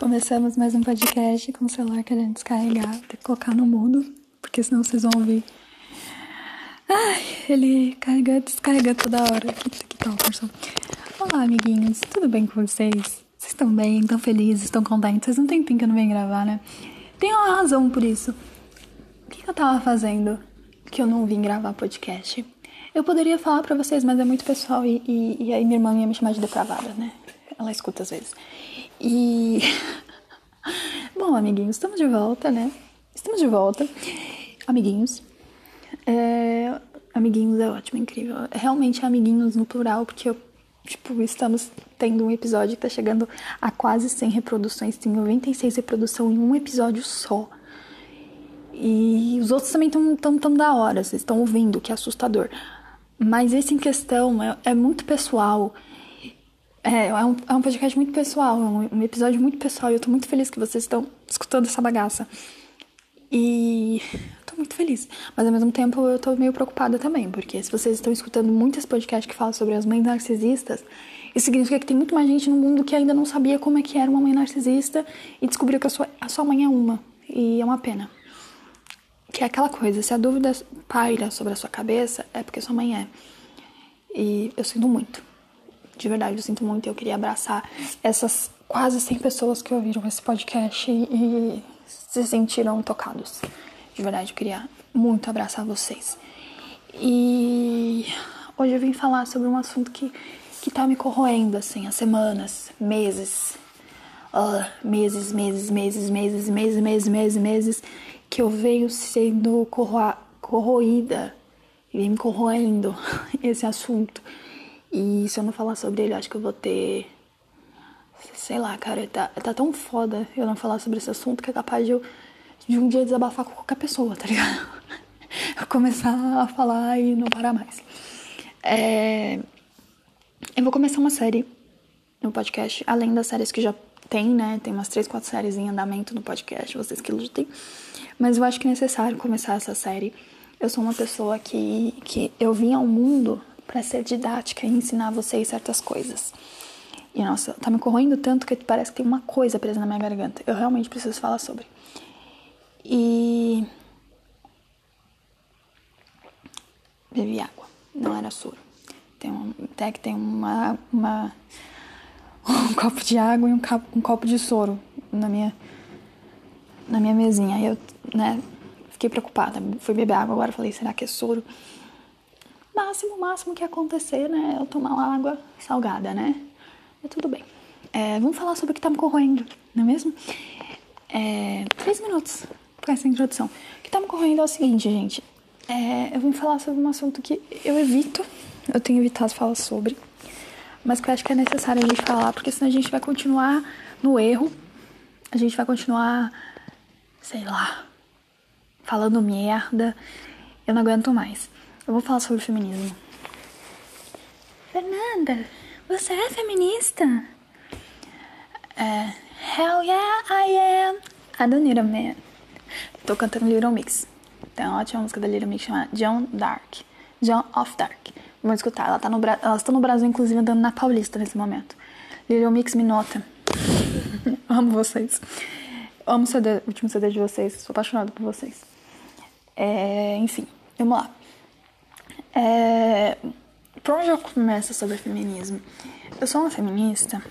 Começamos mais um podcast com o celular querendo descarregar. Ter que colocar no mudo, porque senão vocês vão ouvir. Ai, ele carrega, descarrega toda hora. Que tal, pessoal? Olá, amiguinhos. Tudo bem com vocês? Vocês estão bem? Estão felizes? Estão contentes? Vocês não tem tempo que eu não venho gravar, né? Tem uma razão por isso. O que, que eu tava fazendo que eu não vim gravar podcast? Eu poderia falar pra vocês, mas é muito pessoal e, e, e aí minha irmã ia me chamar de depravada, né? Ela escuta às vezes. E. Bom, amiguinhos, estamos de volta, né? Estamos de volta. Amiguinhos. É... Amiguinhos é ótimo, incrível. É realmente amiguinhos no plural, porque eu, tipo, estamos tendo um episódio que tá chegando a quase 100 reproduções. Tem 96 reproduções em um episódio só. E os outros também estão tão, tão da hora, vocês estão ouvindo, que é assustador. Mas esse em questão é, é muito pessoal. É, é, um, é um podcast muito pessoal, é um, um episódio muito pessoal. E eu tô muito feliz que vocês estão escutando essa bagaça. E tô muito feliz. Mas ao mesmo tempo eu tô meio preocupada também, porque se vocês estão escutando muitos podcasts que falam sobre as mães narcisistas, isso significa que tem muito mais gente no mundo que ainda não sabia como é que era uma mãe narcisista e descobriu que a sua, a sua mãe é uma. E é uma pena. Que é aquela coisa, se a dúvida paira sobre a sua cabeça, é porque sua mãe é. E eu sinto muito. De verdade, eu sinto muito. Eu queria abraçar essas quase 100 pessoas que ouviram esse podcast e, se sentiram tocados. De verdade, eu queria muito abraçar vocês. E hoje eu vim falar sobre um assunto que, que tá me corroendo, assim, há semanas, meses. Uh, meses, meses, meses, meses, meses, meses, meses, meses que eu venho sendo corro corroída vem me corroendo esse assunto. E se eu não falar sobre ele, acho que eu vou ter. Sei lá, cara, tá, tá tão foda eu não falar sobre esse assunto que é capaz de eu de um dia desabafar com qualquer pessoa, tá ligado? Eu começar a falar e não parar mais. É... Eu vou começar uma série no podcast, além das séries que já tem, né? Tem umas três, quatro séries em andamento no podcast, vocês que lutem. Mas eu acho que é necessário começar essa série. Eu sou uma pessoa que, que eu vim ao mundo para ser didática e ensinar vocês certas coisas. E nossa, tá me corroendo tanto que parece que tem uma coisa presa na minha garganta. Eu realmente preciso falar sobre. E. Bebi água, não era soro. Tem um, até que tem uma, uma um copo de água e um, copo, um copo de soro na minha na minha mesinha. Aí eu, né, fiquei preocupada. Fui beber água agora, falei, será que é soro? Máximo, máximo que acontecer, né, eu tomar uma água salgada, né? Mas tudo bem. É, vamos falar sobre o que tá me corroendo, não é mesmo? É, três minutos para essa introdução. O que tá me corroendo é o seguinte, gente. É, eu vim falar sobre um assunto que eu evito, eu tenho evitado falar sobre, mas que eu acho que é necessário a gente falar, porque senão a gente vai continuar no erro, a gente vai continuar sei lá, falando merda. Eu não aguento mais. Eu vou falar sobre feminismo. Fernanda, você é feminista? É, hell yeah, I am. I don't need a man. Tô cantando Little Mix. Tem uma ótima música da Little Mix chamada John Dark. John of Dark. Vamos escutar. Ela tá no, elas estão no Brasil, inclusive, andando na Paulista nesse momento. Little Mix me nota. Amo vocês. Amo CD, o último CD de vocês, sou apaixonada por vocês. É, enfim, vamos lá. É, por onde eu começo sobre feminismo? Eu sou uma feminista,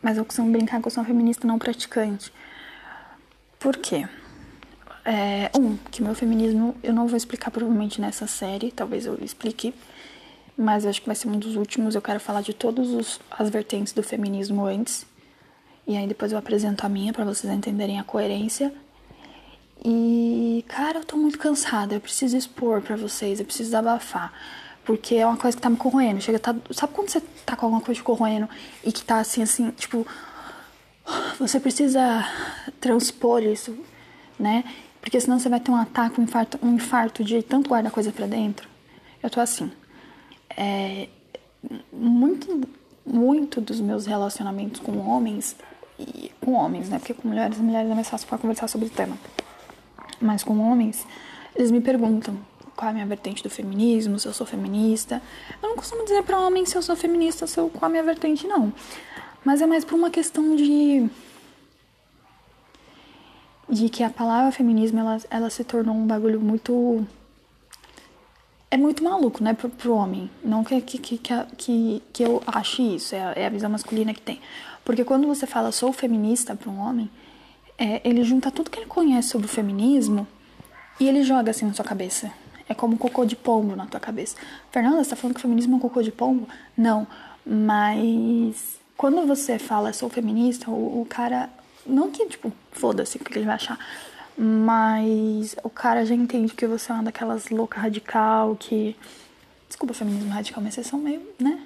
mas eu costumo brincar que eu sou uma feminista não praticante. Por quê? É, um, que meu feminismo eu não vou explicar provavelmente nessa série, talvez eu explique, mas acho que vai ser um dos últimos. Eu quero falar de todas as vertentes do feminismo antes e aí depois eu apresento a minha para vocês entenderem a coerência. E, cara, eu tô muito cansada. Eu preciso expor para vocês, eu preciso desabafar. Porque é uma coisa que tá me corroendo. Chega, tá, sabe quando você tá com alguma coisa corroendo e que tá assim, assim, tipo. Você precisa transpor isso, né? Porque senão você vai ter um ataque, um infarto, um infarto de tanto guardar coisa para dentro. Eu tô assim. É, muito, muito dos meus relacionamentos com homens e com homens, né? Porque com mulheres, mulheres é mais fácil para conversar sobre o tema. Mas com homens, eles me perguntam qual é a minha vertente do feminismo, se eu sou feminista. Eu não costumo dizer para homem se eu sou feminista, se eu, qual é a minha vertente, não. Mas é mais por uma questão de de que a palavra feminismo ela, ela se tornou um bagulho muito é muito maluco, né, pro, pro homem. Não que, que, que, que, que eu ache isso, é, é a visão masculina que tem. Porque quando você fala sou feminista para um homem, é, ele junta tudo que ele conhece sobre o feminismo e ele joga assim na sua cabeça. É como cocô de pombo na tua cabeça. Fernanda, você tá falando que o feminismo é um cocô de pombo? Não. Mas quando você fala sou feminista, o, o cara. Não que, tipo, foda-se o que ele vai achar. Mas o cara já entende que você é uma daquelas loucas radical que. Desculpa feminismo radical, mas vocês são meio, né?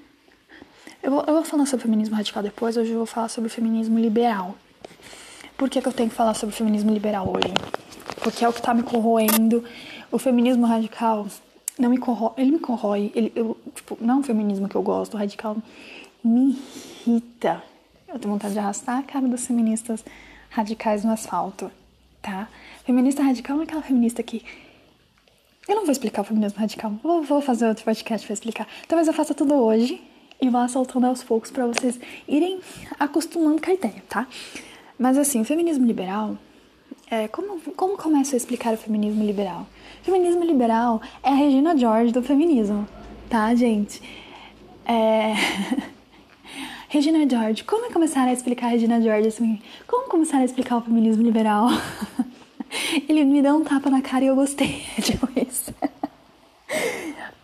Eu vou, eu vou falar sobre feminismo radical depois, hoje eu vou falar sobre feminismo liberal. Por que, que eu tenho que falar sobre feminismo liberal hoje? Porque é o que tá me corroendo. O feminismo radical não me corrói, ele me corrói. Ele, eu, tipo, não é um feminismo que eu gosto, o radical me irrita. Eu tenho vontade de arrastar a cara das feministas radicais no asfalto, tá? Feminista radical é aquela feminista que. Eu não vou explicar o feminismo radical, vou, vou fazer outro podcast pra explicar. Talvez eu faça tudo hoje e vá soltando aos poucos para vocês irem acostumando com a ideia, tá? Mas assim, o feminismo liberal. É, como, como começo a explicar o feminismo liberal? O feminismo liberal é a Regina George do feminismo, tá, gente? É. Regina George, como começar a explicar a Regina George assim? Como começar a explicar o feminismo liberal? Ele me deu um tapa na cara e eu gostei de isso.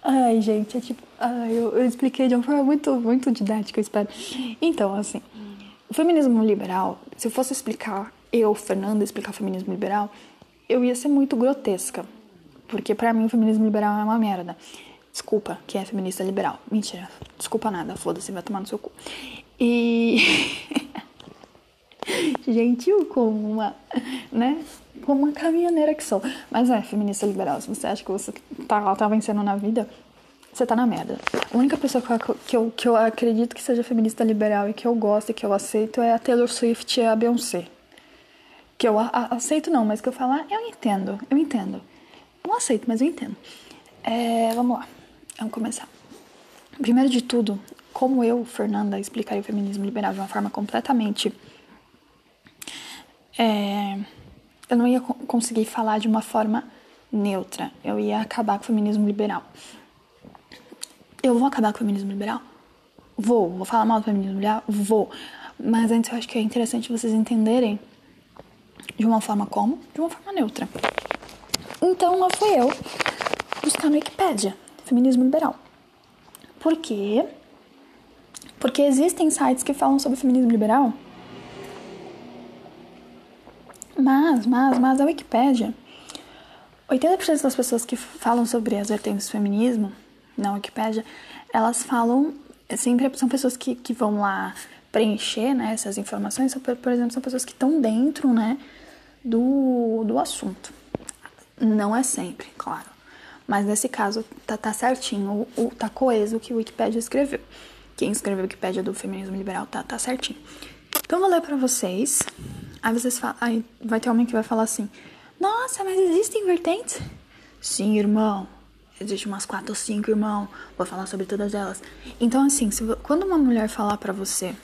Ai, gente, é tipo. Ai, eu, eu expliquei de uma forma muito, muito didática, eu espero. Então, assim. O feminismo liberal, se eu fosse explicar, eu, Fernanda, explicar o feminismo liberal, eu ia ser muito grotesca. Porque para mim o feminismo liberal é uma merda. Desculpa, quem é feminista liberal. Mentira. Desculpa nada, foda-se, vai tomar no seu cu. E. Gentil como uma. né? Como uma caminhoneira que sou. Mas é, feminista liberal. Se você acha que você tá, tá vencendo na vida, você tá na merda. A única pessoa que eu, que eu, que eu acredito que seja feminista liberal e que eu gosto e que eu aceito é a Taylor Swift e a Beyoncé. Que eu a, a, aceito não, mas que eu falar, ah, eu entendo, eu entendo. Não aceito, mas eu entendo. É, vamos lá, vamos começar. Primeiro de tudo, como eu, Fernanda, explicaria o feminismo liberal de uma forma completamente. É, eu não ia conseguir falar de uma forma neutra. Eu ia acabar com o feminismo liberal. Eu vou acabar com o feminismo liberal? Vou. Vou falar mal do feminismo liberal? Vou. Mas antes eu acho que é interessante vocês entenderem de uma forma como? De uma forma neutra. Então lá fui eu buscar no Wikipedia feminismo liberal. Por quê? Porque existem sites que falam sobre feminismo liberal. Mas, mas, mas a Wikipédia, 80% das pessoas que falam sobre as vertentes do feminismo na Wikipédia, elas falam, sempre são pessoas que, que vão lá preencher né, essas informações, por exemplo, são pessoas que estão dentro né, do, do assunto. Não é sempre, claro. Mas nesse caso tá, tá certinho, o, o, tá coeso o que o Wikipedia escreveu. Quem escreveu a Wikipédia do feminismo liberal tá, tá certinho. Então vou ler pra vocês. Aí vocês falam, aí vai ter homem que vai falar assim: Nossa, mas existem vertentes? Sim, irmão. Existem umas quatro ou cinco, irmão. Vou falar sobre todas elas. Então, assim, se, quando uma mulher falar para você: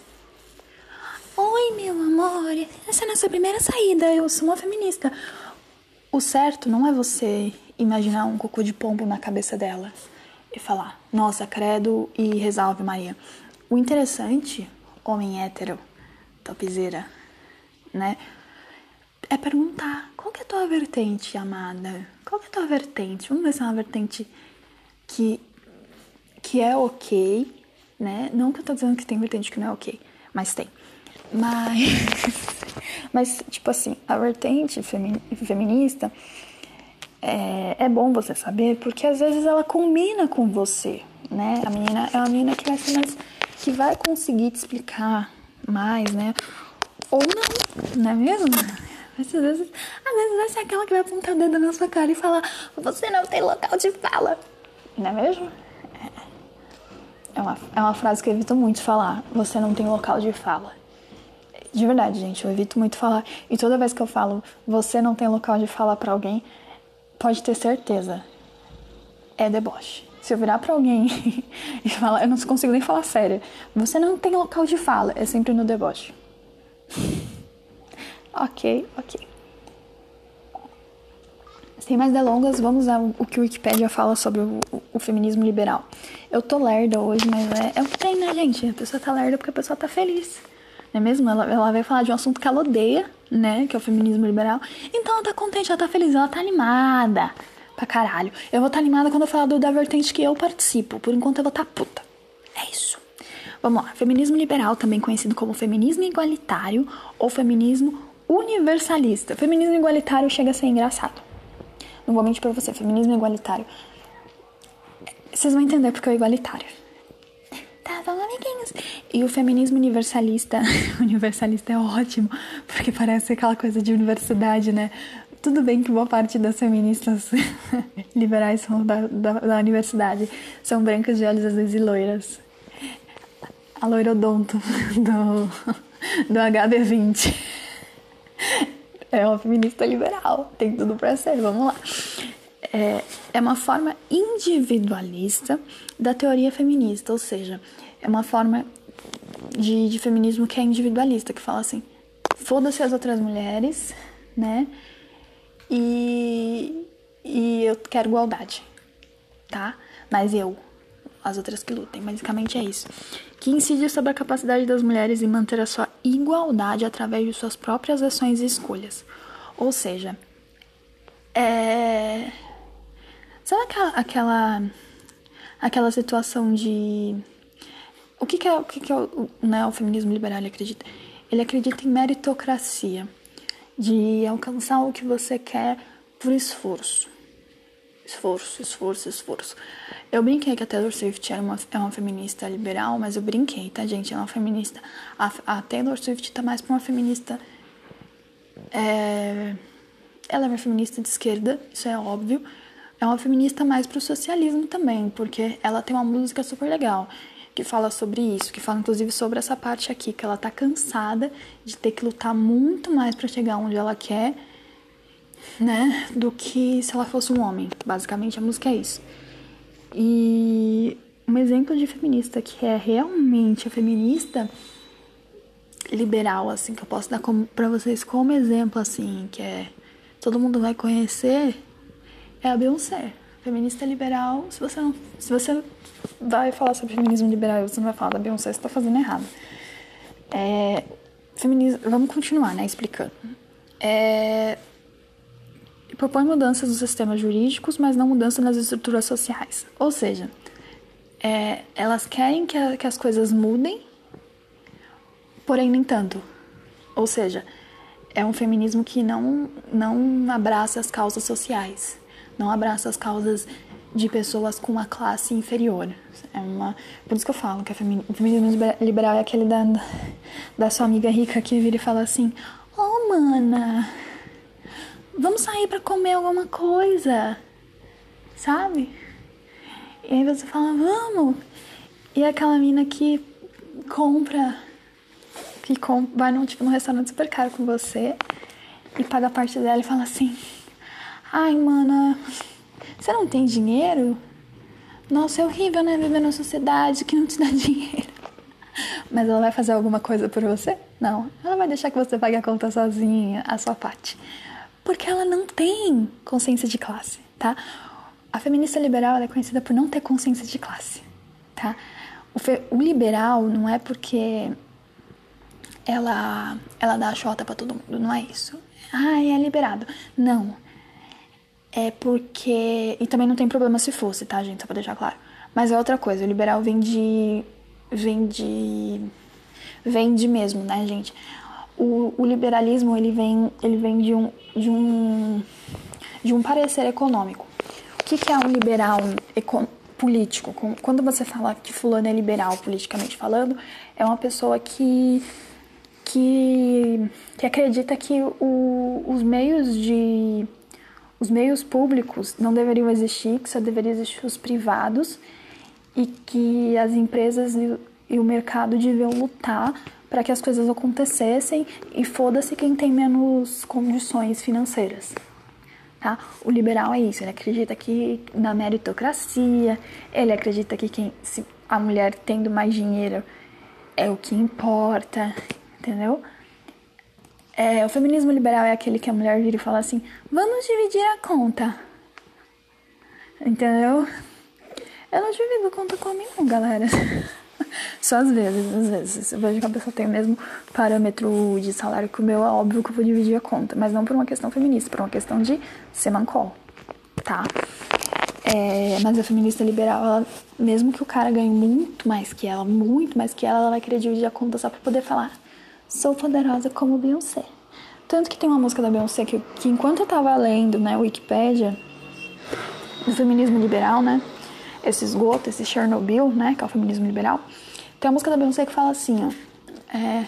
Oi, meu amor, essa é a nossa primeira saída. Eu sou uma feminista. O certo não é você imaginar um cocô de pombo na cabeça dela e falar: Nossa, credo e resolve, Maria. O interessante, homem hétero, topzeira, né? É perguntar: qual que é a tua vertente, amada? Qual que é a tua vertente? Vamos ver se é uma vertente que, que é ok, né? Não que eu tô dizendo que tem vertente que não é ok, mas tem. Mas, mas tipo assim, a vertente feminista é, é bom você saber porque às vezes ela combina com você, né? A menina é uma menina que vai ser mais, que vai conseguir te explicar mais, né? Ou não, não é mesmo? Mas às vezes, às vezes vai ser aquela que vai apontar o dedo na sua cara e falar: Você não tem local de fala. Não é mesmo? É uma, é uma frase que eu evito muito falar. Você não tem local de fala. De verdade, gente, eu evito muito falar. E toda vez que eu falo você não tem local de fala para alguém, pode ter certeza. é deboche. Se eu virar pra alguém e falar, eu não consigo nem falar sério, você não tem local de fala, é sempre no deboche. ok, ok. Sem mais delongas, vamos ao que o Wikipedia fala sobre o, o, o, feminismo liberal. Eu tô lerda hoje, mas é, é o que tem, né, gente? A pessoa tá lerda porque a pessoa tá feliz. É mesmo? Ela, ela vai falar de um assunto que ela odeia, né? Que é o feminismo liberal. Então ela tá contente, ela tá feliz, ela tá animada. Pra caralho. Eu vou estar tá animada quando eu falar do, da vertente que eu participo. Por enquanto eu vou tá puta. É isso. Vamos lá. Feminismo liberal, também conhecido como feminismo igualitário ou feminismo universalista. Feminismo igualitário chega a ser engraçado. Não vou mentir pra você, feminismo igualitário. Vocês vão entender porque é igualitário. Tá bom, amiguinhos. E o feminismo universalista. universalista é ótimo, porque parece aquela coisa de universidade, né? Tudo bem que boa parte das feministas liberais são da, da, da, universidade. São brancas de olhos azuis e loiras. A loirodonto do, do HB20 é uma feminista liberal, tem tudo para ser, vamos lá. É, é uma forma individualista da teoria feminista, ou seja, é uma forma de, de feminismo que é individualista, que fala assim: foda-se as outras mulheres, né? E, e eu quero igualdade, tá? Mas eu, as outras que lutem. Basicamente é isso. Que incide sobre a capacidade das mulheres em manter a sua igualdade através de suas próprias ações e escolhas. Ou seja, é. Sabe aquela, aquela, aquela situação de. O que, que é, o, que que é o, né, o feminismo liberal ele acredita? Ele acredita em meritocracia, de alcançar o que você quer por esforço. Esforço, esforço, esforço. Eu brinquei que a Taylor Swift era uma, é uma feminista liberal, mas eu brinquei, tá, gente? Ela é uma feminista. A, a Taylor Swift tá mais pra uma feminista. É, ela é uma feminista de esquerda, isso é óbvio. É uma feminista mais pro socialismo também, porque ela tem uma música super legal que fala sobre isso, que fala inclusive sobre essa parte aqui, que ela tá cansada de ter que lutar muito mais para chegar onde ela quer, né, do que se ela fosse um homem. Basicamente a música é isso. E um exemplo de feminista que é realmente a feminista liberal, assim, que eu posso dar para vocês como exemplo, assim, que é todo mundo vai conhecer, é a Beyoncé. Feminista liberal, se você não. Se você vai falar sobre feminismo liberal e você não vai falar da Beyoncé, você tá fazendo errado. É, feminismo, vamos continuar, né, explicando. É, propõe mudanças nos sistemas jurídicos, mas não mudança nas estruturas sociais. Ou seja, é, elas querem que, a, que as coisas mudem, porém nem tanto. Ou seja, é um feminismo que não, não abraça as causas sociais, não abraça as causas de pessoas com uma classe inferior. É uma, por isso que eu falo que o feminismo liberal é aquele da, da sua amiga rica que vira e fala assim: Oh, mana, vamos sair para comer alguma coisa, sabe? E aí você fala, vamos. E aquela mina que compra, que vai num, tipo, num restaurante super caro com você e paga a parte dela e fala assim, ai, mana, você não tem dinheiro? Nossa, é horrível, né? Viver numa sociedade que não te dá dinheiro. Mas ela vai fazer alguma coisa por você? Não. Ela vai deixar que você pague a conta sozinha, a sua parte porque ela não tem consciência de classe, tá? A feminista liberal é conhecida por não ter consciência de classe, tá? O, o liberal não é porque ela ela dá a chota para todo mundo, não é isso. Ah, é liberado. Não. É porque e também não tem problema se fosse, tá, gente, só para deixar claro. Mas é outra coisa, o liberal vem de vem de vem de mesmo, né, gente? o, o liberalismo ele vem, ele vem de, um, de, um, de um parecer econômico. O que, que é um liberal político? Quando você fala que fulano é liberal politicamente falando, é uma pessoa que, que, que acredita que o, os meios de os meios públicos não deveriam existir, que só deveriam existir os privados e que as empresas e, o mercado deviam lutar para que as coisas acontecessem e foda-se quem tem menos condições financeiras. tá? O liberal é isso, ele acredita que na meritocracia, ele acredita que quem, se a mulher tendo mais dinheiro é o que importa, entendeu? É, o feminismo liberal é aquele que a mulher vira e fala assim: vamos dividir a conta. Entendeu? Eu não divido conta com nenhum, galera. Só às vezes, às vezes. Se eu vejo que a pessoa tem o mesmo parâmetro de salário que o meu, é óbvio que eu vou dividir a conta. Mas não por uma questão feminista, por uma questão de ser mancol, tá? É, mas a feminista liberal, ela, mesmo que o cara ganhe muito mais que ela, muito mais que ela, ela vai querer dividir a conta só pra poder falar: sou poderosa como Beyoncé. Tanto que tem uma música da Beyoncé que, que enquanto eu tava lendo, né, Wikipedia, do feminismo liberal, né, esse esgoto, esse Chernobyl, né, que é o feminismo liberal, tem a música da Beyoncé que fala assim, ó, é,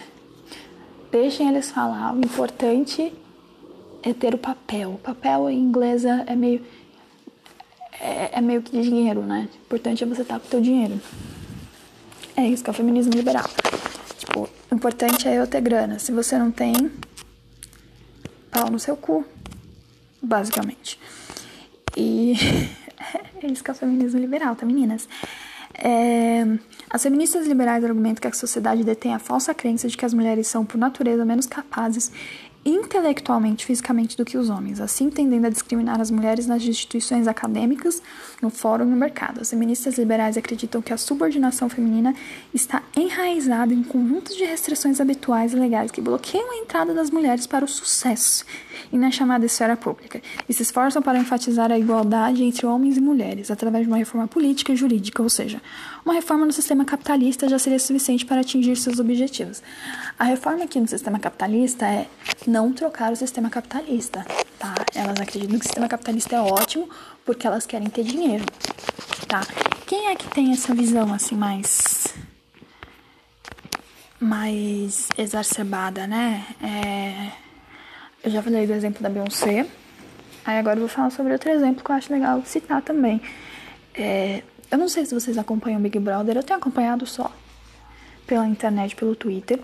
deixem eles falar, o importante é ter o papel. O papel em inglês é meio é, é meio que dinheiro, né? O importante é você estar com o teu dinheiro. É isso que é o feminismo liberal. O importante é eu ter grana. Se você não tem, pau no seu cu, basicamente. E é isso que é o feminismo liberal, tá, meninas? É, as feministas liberais argumentam que a sociedade detém a falsa crença de que as mulheres são, por natureza, menos capazes intelectualmente e fisicamente do que os homens, assim tendendo a discriminar as mulheres nas instituições acadêmicas, no fórum e no mercado. As feministas liberais acreditam que a subordinação feminina está enraizada em conjuntos de restrições habituais e legais que bloqueiam a entrada das mulheres para o sucesso e na chamada esfera pública, e se esforçam para enfatizar a igualdade entre homens e mulheres através de uma reforma política e jurídica, ou seja, uma reforma no sistema capitalista já seria suficiente para atingir seus objetivos. A reforma aqui no sistema capitalista é não trocar o sistema capitalista, tá? Elas acreditam que o sistema capitalista é ótimo porque elas querem ter dinheiro, tá? Quem é que tem essa visão assim mais mais exacerbada, né? É... Eu já falei do exemplo da Beyoncé. Aí agora eu vou falar sobre outro exemplo que eu acho legal citar também. É... Eu não sei se vocês acompanham Big Brother, eu tenho acompanhado só pela internet, pelo Twitter.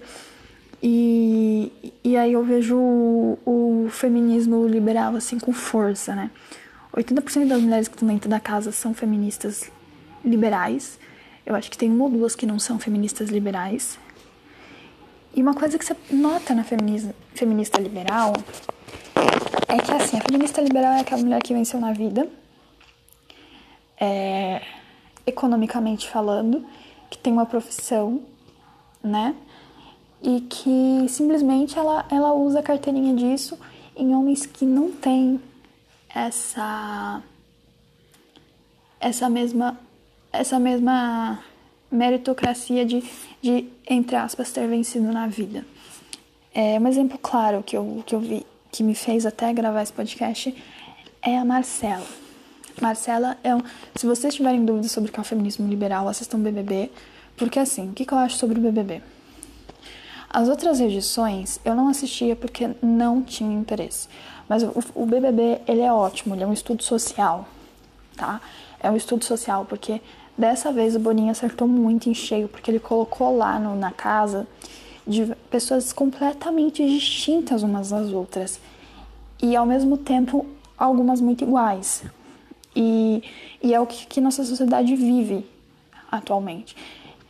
E, e aí eu vejo o, o feminismo liberal assim com força, né? 80% das mulheres que estão dentro da casa são feministas liberais. Eu acho que tem uma ou duas que não são feministas liberais. E uma coisa que você nota na feminista, feminista liberal é que assim, a feminista liberal é aquela mulher que venceu na vida, é, economicamente falando, que tem uma profissão, né? E que simplesmente ela, ela usa a carteirinha disso em homens que não têm essa essa mesma essa mesma meritocracia de, de entre aspas ter vencido na vida. É um exemplo claro que eu, que eu vi que me fez até gravar esse podcast é a Marcela. Marcela é um. Se vocês tiverem dúvidas sobre o que é o feminismo liberal, assistam BBB, porque assim, o que, que eu acho sobre o BBB? As outras edições eu não assistia porque não tinha interesse. Mas o, BBB, ele é ótimo, ele é um estudo social, tá? É um estudo social porque dessa vez o Boninho acertou muito em cheio, porque ele colocou lá no, na casa de pessoas completamente distintas umas das outras. E ao mesmo tempo, algumas muito iguais. E, e é o que, que nossa sociedade vive atualmente.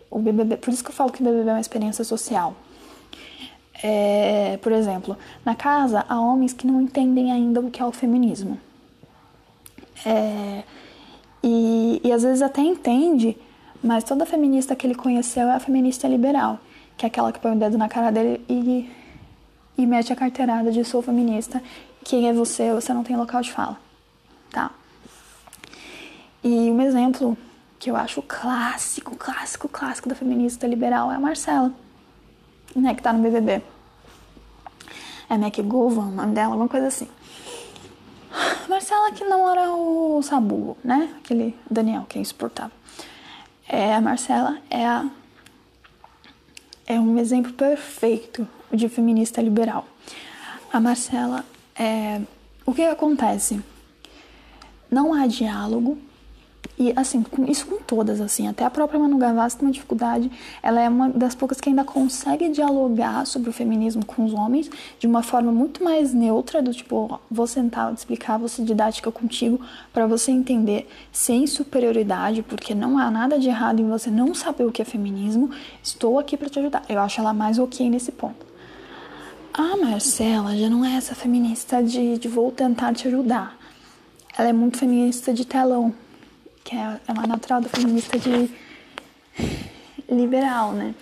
O BBB, por isso que eu falo que o BBB é uma experiência social. É, por exemplo, na casa há homens que não entendem ainda o que é o feminismo. É, e, e às vezes até entende, mas toda feminista que ele conheceu é a feminista liberal, que é aquela que põe o dedo na cara dele e, e mete a carteirada de sou feminista, quem é você, você não tem local de fala, tá? E um exemplo que eu acho clássico, clássico, clássico da feminista liberal é a Marcela né, que tá no BBB. É McGowan, o nome dela, alguma coisa assim. Marcela que namora o Sabu, né? Aquele Daniel que é insuportável. É, a Marcela é a é um exemplo perfeito de feminista liberal. A Marcela é o que acontece? Não há diálogo E assim, com, isso com todas, assim, até a própria Manu Gavassi tem uma dificuldade. Ela é uma das poucas que ainda consegue dialogar sobre o feminismo com os homens de uma forma muito mais neutra, do tipo, vou sentar, vou te explicar, vou ser didática contigo para você entender sem superioridade, porque não há nada de errado em você não saber o que é feminismo. Estou aqui para te ajudar. Eu acho ela mais ok nesse ponto. A Marcela já não é essa feminista de, de vou tentar te ajudar. Ela é muito feminista de telão que é, é uma natural da feminista de liberal, né?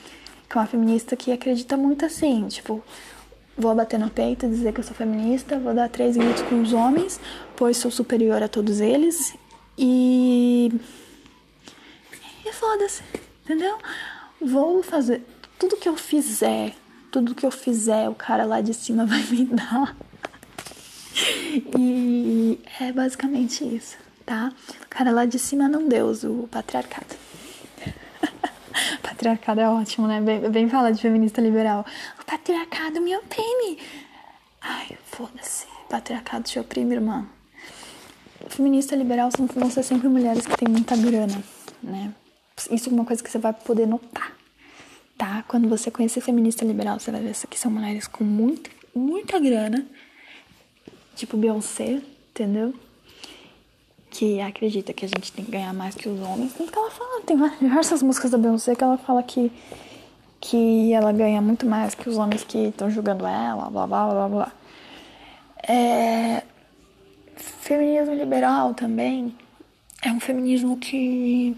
Que é uma feminista que acredita muito assim, tipo, vou bater no peito e dizer que eu sou feminista, vou dar três gritos com os homens, pois sou superior a todos eles e. E foda-se, entendeu? Vou fazer tudo que eu fizer, tudo que eu fizer, o cara lá de cima vai me dar. E é basicamente isso tá? Cara lá de cima não Deus, o patriarcado. patriarcado é ótimo, né? Bem, bem falar de feminista liberal. O patriarcado me oprime. Ai, foda-se. Patriarcado te oprime, irmã. Feminista liberal vão ser sempre mulheres que têm muita grana, né? Isso é uma coisa que você vai poder notar, tá? Quando você conhecer feminista liberal, você vai ver que são mulheres com muito, muita grana, tipo Beyoncé, entendeu? Que acredita que a gente tem que ganhar mais que os homens. Tanto que ela fala, tem diversas músicas da Beyoncé que ela fala que, que ela ganha muito mais que os homens que estão julgando ela, blá blá blá blá. É, feminismo liberal também é um feminismo que.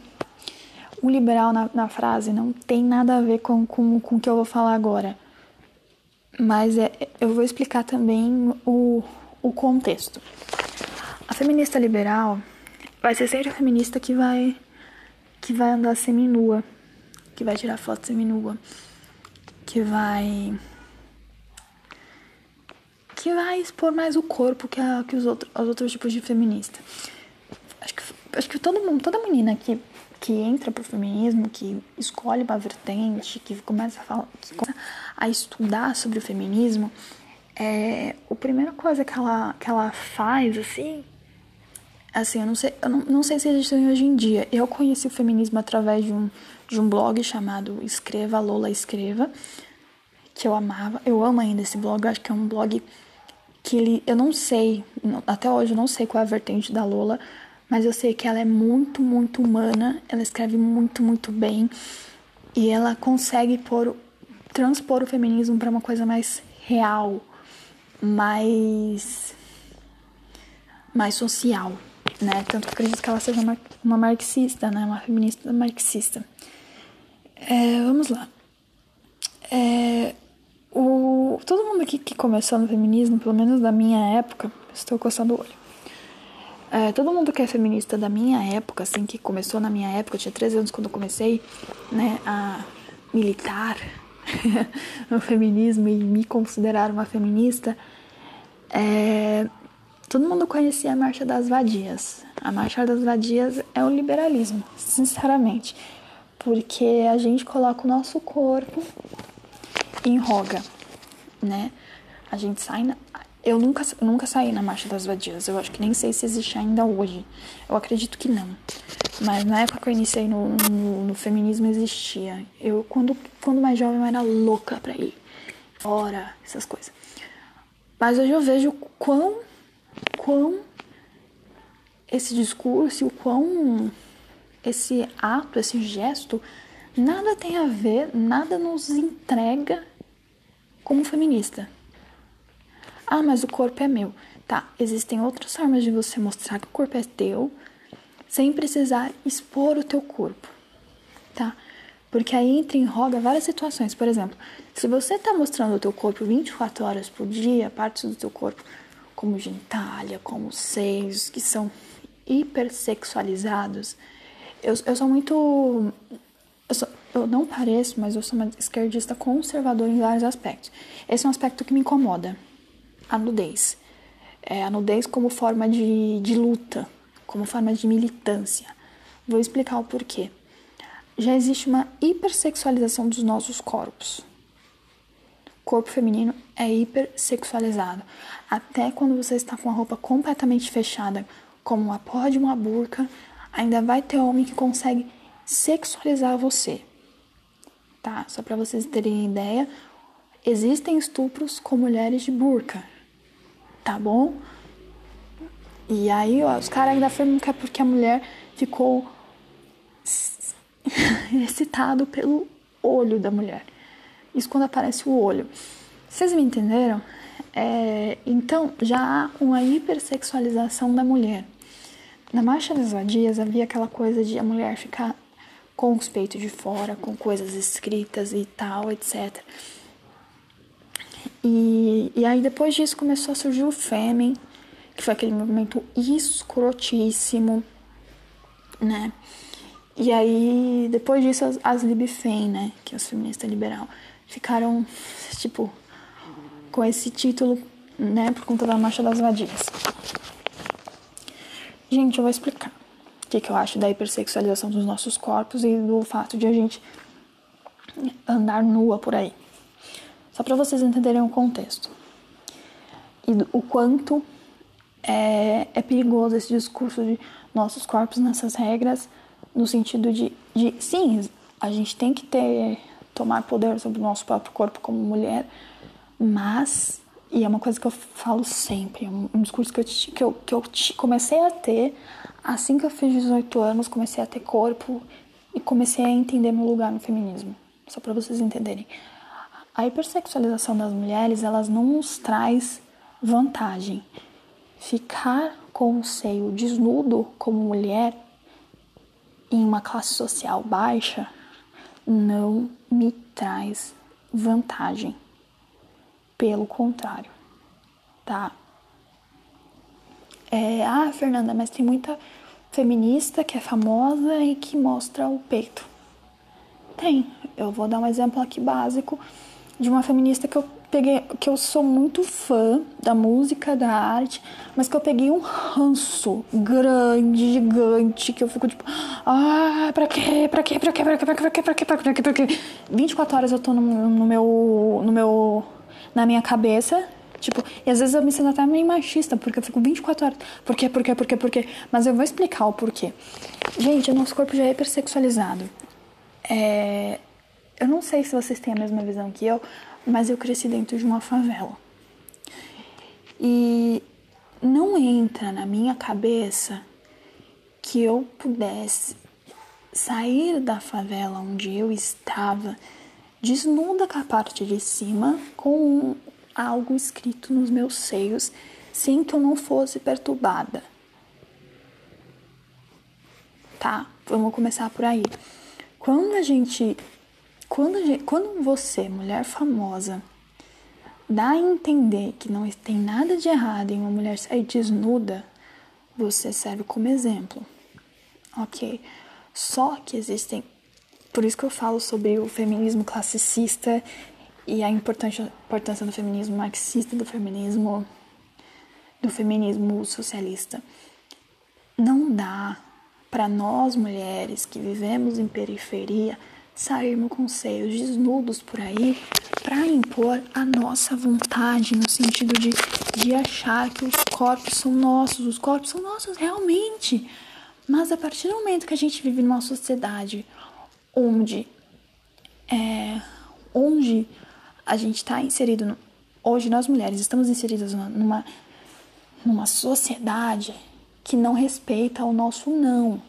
O liberal na, na frase não tem nada a ver com, com, com o que eu vou falar agora. Mas é, eu vou explicar também o, o contexto. A feminista liberal vai ser sempre a feminista que vai que vai andar seminua, que vai tirar foto seminua, que vai que vai expor mais o corpo que, a, que os, outros, os outros tipos de feminista. Acho que, acho que todo mundo, toda menina que, que entra pro feminismo, que escolhe uma vertente, que começa a, falar, que começa a estudar sobre o feminismo, é, a primeira coisa que ela, que ela faz, assim, Assim, eu não sei, eu não, não sei se existem hoje em dia. Eu conheci o feminismo através de um, de um blog chamado Escreva, Lola Escreva, que eu amava. Eu amo ainda esse blog, eu acho que é um blog que ele, eu não sei, até hoje eu não sei qual é a vertente da Lola, mas eu sei que ela é muito, muito humana, ela escreve muito, muito bem e ela consegue pôr, transpor o feminismo para uma coisa mais real, mais mais social né? Tanto que acredito que ela seja uma, uma marxista, né? Uma feminista marxista. É, vamos lá. É, o, todo mundo aqui que começou no feminismo, pelo menos da minha época, estou coçando o olho. É, todo mundo que é feminista da minha época, assim, que começou na minha época, eu tinha 13 anos quando eu comecei, né, a militar no feminismo e me considerar uma feminista, é, Todo mundo conhecia a Marcha das Vadias. A Marcha das Vadias é o liberalismo, sinceramente, porque a gente coloca o nosso corpo em roga, né? A gente sai na... Eu nunca, nunca saí na Marcha das Vadias, eu acho que nem sei se existe ainda hoje. Eu acredito que não. Mas na época que eu iniciei no, no, no feminismo existia. Eu, quando, quando mais jovem, eu era louca pra ir fora, essas coisas. Mas hoje eu vejo quão quão esse discurso, o quão esse ato, esse gesto, nada tem a ver, nada nos entrega como feminista. Ah, mas o corpo é meu. Tá, existem outras formas de você mostrar que o corpo é teu sem precisar expor o teu corpo, tá? Porque aí entra em roga várias situações. Por exemplo, se você tá mostrando o teu corpo 24 horas por dia, partes do teu corpo, como genitália, como seios, que são hipersexualizados. Eu, eu sou muito. Eu, sou, eu não pareço, mas eu sou uma esquerdista conservadora em vários aspectos. Esse é um aspecto que me incomoda: a nudez. É, a nudez como forma de, de luta, como forma de militância. Vou explicar o porquê. Já existe uma hipersexualização dos nossos corpos corpo feminino é hipersexualizado. Até quando você está com a roupa completamente fechada, como uma porra de uma burca, ainda vai ter homem que consegue sexualizar você. Tá? Só para vocês terem ideia, existem estupros com mulheres de burca. Tá bom? E aí, ó, os caras ainda afirmam que é porque a mulher ficou excitado pelo olho da mulher. Isso quando aparece o olho. Vocês me entenderam? É, então, já há uma hipersexualização da mulher. Na Marcha das Vadias havia aquela coisa de a mulher ficar com os peitos de fora, com coisas escritas e tal, etc. E, e aí depois disso começou a surgir o Fêmen, que foi aquele movimento escrotíssimo, né? E aí, depois disso, as, as Libfem, né? Que é as feministas liberal, ficaram, tipo, com esse título, né? Por conta da Marcha das Vadias. Gente, eu vou explicar o que, que eu acho da hipersexualização dos nossos corpos e do fato de a gente andar nua por aí. Só para vocês entenderem o contexto. E o quanto é, é perigoso esse discurso de nossos corpos nessas regras, no sentido de, de sim, a gente tem que ter tomar poder sobre o nosso próprio corpo como mulher, mas e é uma coisa que eu falo sempre, é um, discurso que eu, que, eu, que eu comecei a ter assim que eu fiz 18 anos, comecei a ter corpo e comecei a entender meu lugar no feminismo. Só para vocês entenderem. A hipersexualização das mulheres, elas não nos traz vantagem ficar com o seio desnudo como mulher em uma classe social baixa não me traz vantagem. Pelo contrário, tá? É, ah, Fernanda, mas tem muita feminista que é famosa e que mostra o peito. Tem. Eu vou dar um exemplo aqui básico de uma feminista que eu peguei, que eu sou muito fã da música, da arte, mas que eu peguei um ranço grande, gigante, que eu fico tipo, ah, pra quê, pra quê, pra quê, pra quê, pra quê, pra quê, pra quê, pra quê, pra quê, 24 horas eu tô no, no meu, no meu, na minha cabeça, Tipo, e às vezes eu me sinto até meio machista, porque eu fico 24 horas. Por quê, por quê, por quê, por quê? Mas eu vou explicar o porquê. Gente, o nosso corpo já é hipersexualizado. É... Eu não sei se vocês têm a mesma visão que eu, mas eu cresci dentro de uma favela. E não entra na minha cabeça que eu pudesse sair da favela onde eu estava desnuda com a parte de cima com algo escrito nos meus seios sem que eu não fosse perturbada. Tá? Vamos começar por aí. Quando a gente quando, gente, quando você, mulher famosa, dá a entender que não tem nada de errado em uma mulher sair desnuda, você serve como exemplo. Ok? Só que existem. Por isso que eu falo sobre o feminismo classicista e a importância, do feminismo marxista, do feminismo do feminismo socialista. Não dá para nós mulheres que vivemos em periferia sairmos com seios desnudos por aí para impor a nossa vontade no sentido de, de achar que os corpos são nossos, os corpos são nossos realmente. Mas a partir do momento que a gente vive numa sociedade onde é, onde a gente está inserido, no, hoje nós mulheres estamos inseridas numa, numa sociedade que não respeita o nosso não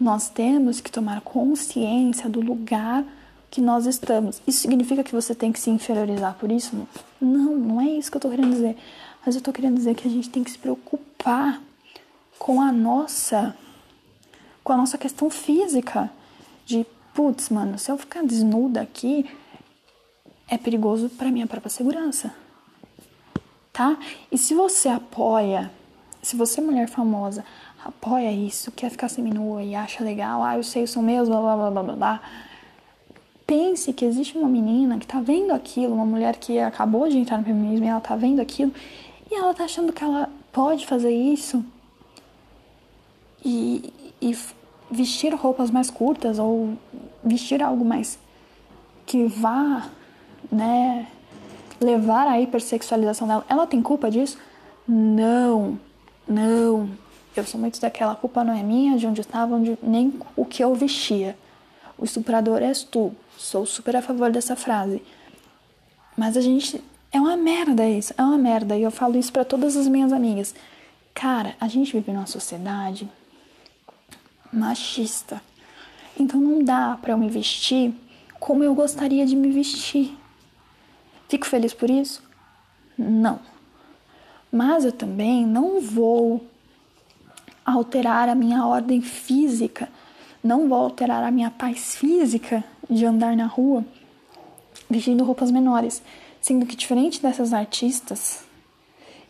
nós temos que tomar consciência do lugar que nós estamos. Isso significa que você tem que se inferiorizar por isso? Não, não é isso que eu tô querendo dizer. Mas eu tô querendo dizer que a gente tem que se preocupar com a nossa com a nossa questão física de putz, mano, se eu ficar desnuda aqui é perigoso para minha própria segurança. Tá? E se você apoia, se você é mulher famosa, apoia isso, quer ficar seminua e acha legal, ah, eu sei isso mesmo, blá blá blá blá blá. Pense que existe uma menina que tá vendo aquilo, uma mulher que acabou de entrar no feminismo e ela tá vendo aquilo, e ela tá achando que ela pode fazer isso e, e vestir roupas mais curtas ou vestir algo mais que vá, né, levar à hipersexualização dela. Ela tem culpa disso? Não, não, Eu sou muito daquela culpa não é minha, de onde estava, onde, nem o que eu vestia. O estuprador és tu. Sou super a favor dessa frase. Mas a gente. É uma merda isso, é uma merda. E eu falo isso para todas as minhas amigas. Cara, a gente vive numa sociedade machista. Então não dá para eu me vestir como eu gostaria de me vestir. Fico feliz por isso? Não. Mas eu também não vou alterar a minha ordem física, não vou alterar a minha paz física de andar na rua vestindo roupas menores, sendo que diferente dessas artistas,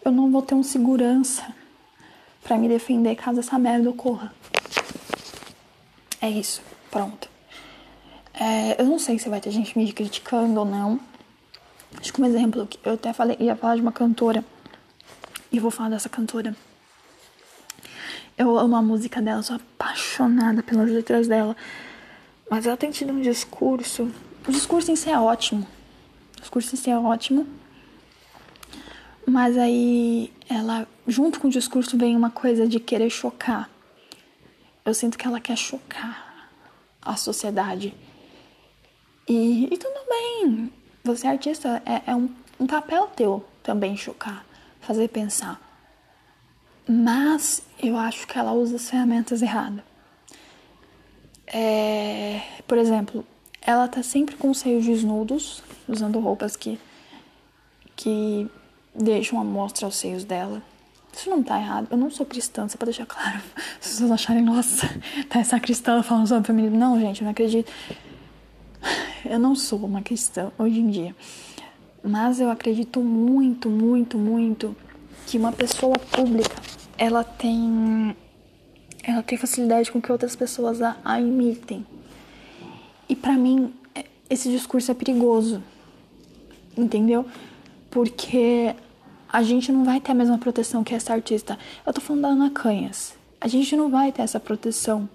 eu não vou ter um segurança para me defender caso essa merda ocorra. É isso, pronto. É, eu não sei se vai ter gente me criticando ou não. Acho que um exemplo, eu até falei, ia falar de uma cantora, e vou falar dessa cantora. Eu amo a música dela, sou apaixonada pelas letras dela. Mas ela tem tido um discurso. O discurso em si é ótimo. O discurso em si é ótimo. Mas aí ela, junto com o discurso, vem uma coisa de querer chocar. Eu sinto que ela quer chocar a sociedade. E, e tudo bem. Você é artista, é, é um, um papel teu também chocar, fazer pensar. Mas eu acho que ela usa as ferramentas erradas. É, por exemplo, ela tá sempre com os seios desnudos, usando roupas que, que deixam a mostra os seios dela. Isso não tá errado. Eu não sou cristã, só pra deixar claro. Se vocês acharem, nossa, tá essa cristã falando sobre feminismo. Não, gente, eu não acredito. Eu não sou uma cristã hoje em dia. Mas eu acredito muito, muito, muito que uma pessoa pública, ela tem ela tem facilidade com que outras pessoas a, a imitem. E para mim, é, esse discurso é perigoso. Entendeu? Porque a gente não vai ter a mesma proteção que essa artista. Eu tô falando da Ana Canhas. A gente não vai ter essa proteção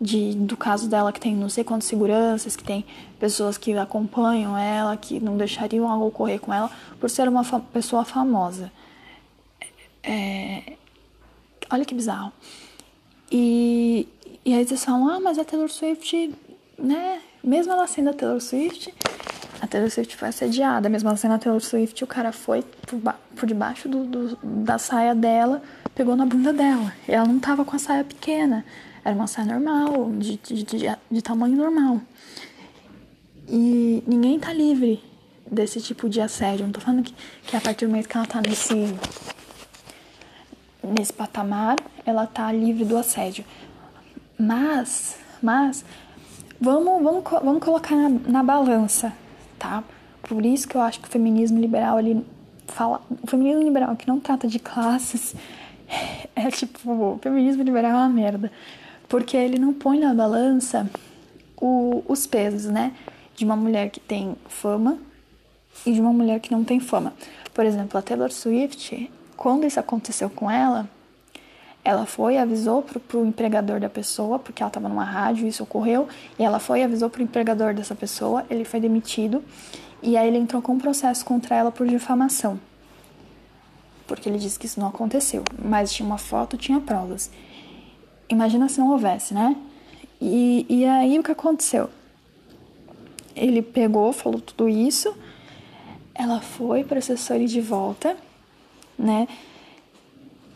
de, do caso dela, que tem não sei quantas seguranças, que tem pessoas que acompanham ela, que não deixariam algo ocorrer com ela, por ser uma fa pessoa famosa. É... Olha que bizarro. E, e aí eles falam, ah, mas a Taylor Swift, né? Mesmo ela sendo a Taylor Swift, a Taylor Swift foi assediada. Mesmo ela sendo a Taylor Swift, o cara foi por, por debaixo do, do, da saia dela, pegou na bunda dela. E ela não tava com a saia pequena. Era uma saia normal, de, de, de, de tamanho normal. E ninguém tá livre desse tipo de assédio. Não tô falando que, que a partir do momento que ela tá nesse nesse patamar, ela tá livre do assédio. Mas, mas, vamos, vamos, vamos colocar na, na balança, tá? Por isso que eu acho que o feminismo liberal, ele fala... O feminismo liberal que não trata de classes é tipo... O feminismo liberal é uma merda. Porque ele não põe na balança o, os pesos, né? De uma mulher que tem fama e de uma mulher que não tem fama. Por exemplo, a Taylor Swift, quando isso aconteceu com ela, ela foi avisou pro, empregador da pessoa, porque ela estava numa rádio, isso ocorreu, e ela foi avisou pro empregador dessa pessoa, ele foi demitido, e aí ele entrou com um processo contra ela por difamação. Porque ele disse que isso não aconteceu, mas tinha uma foto, tinha provas. Imagina se não houvesse, né? E, e aí o que aconteceu? Ele pegou, falou tudo isso, ela foi, processou ele de volta, né?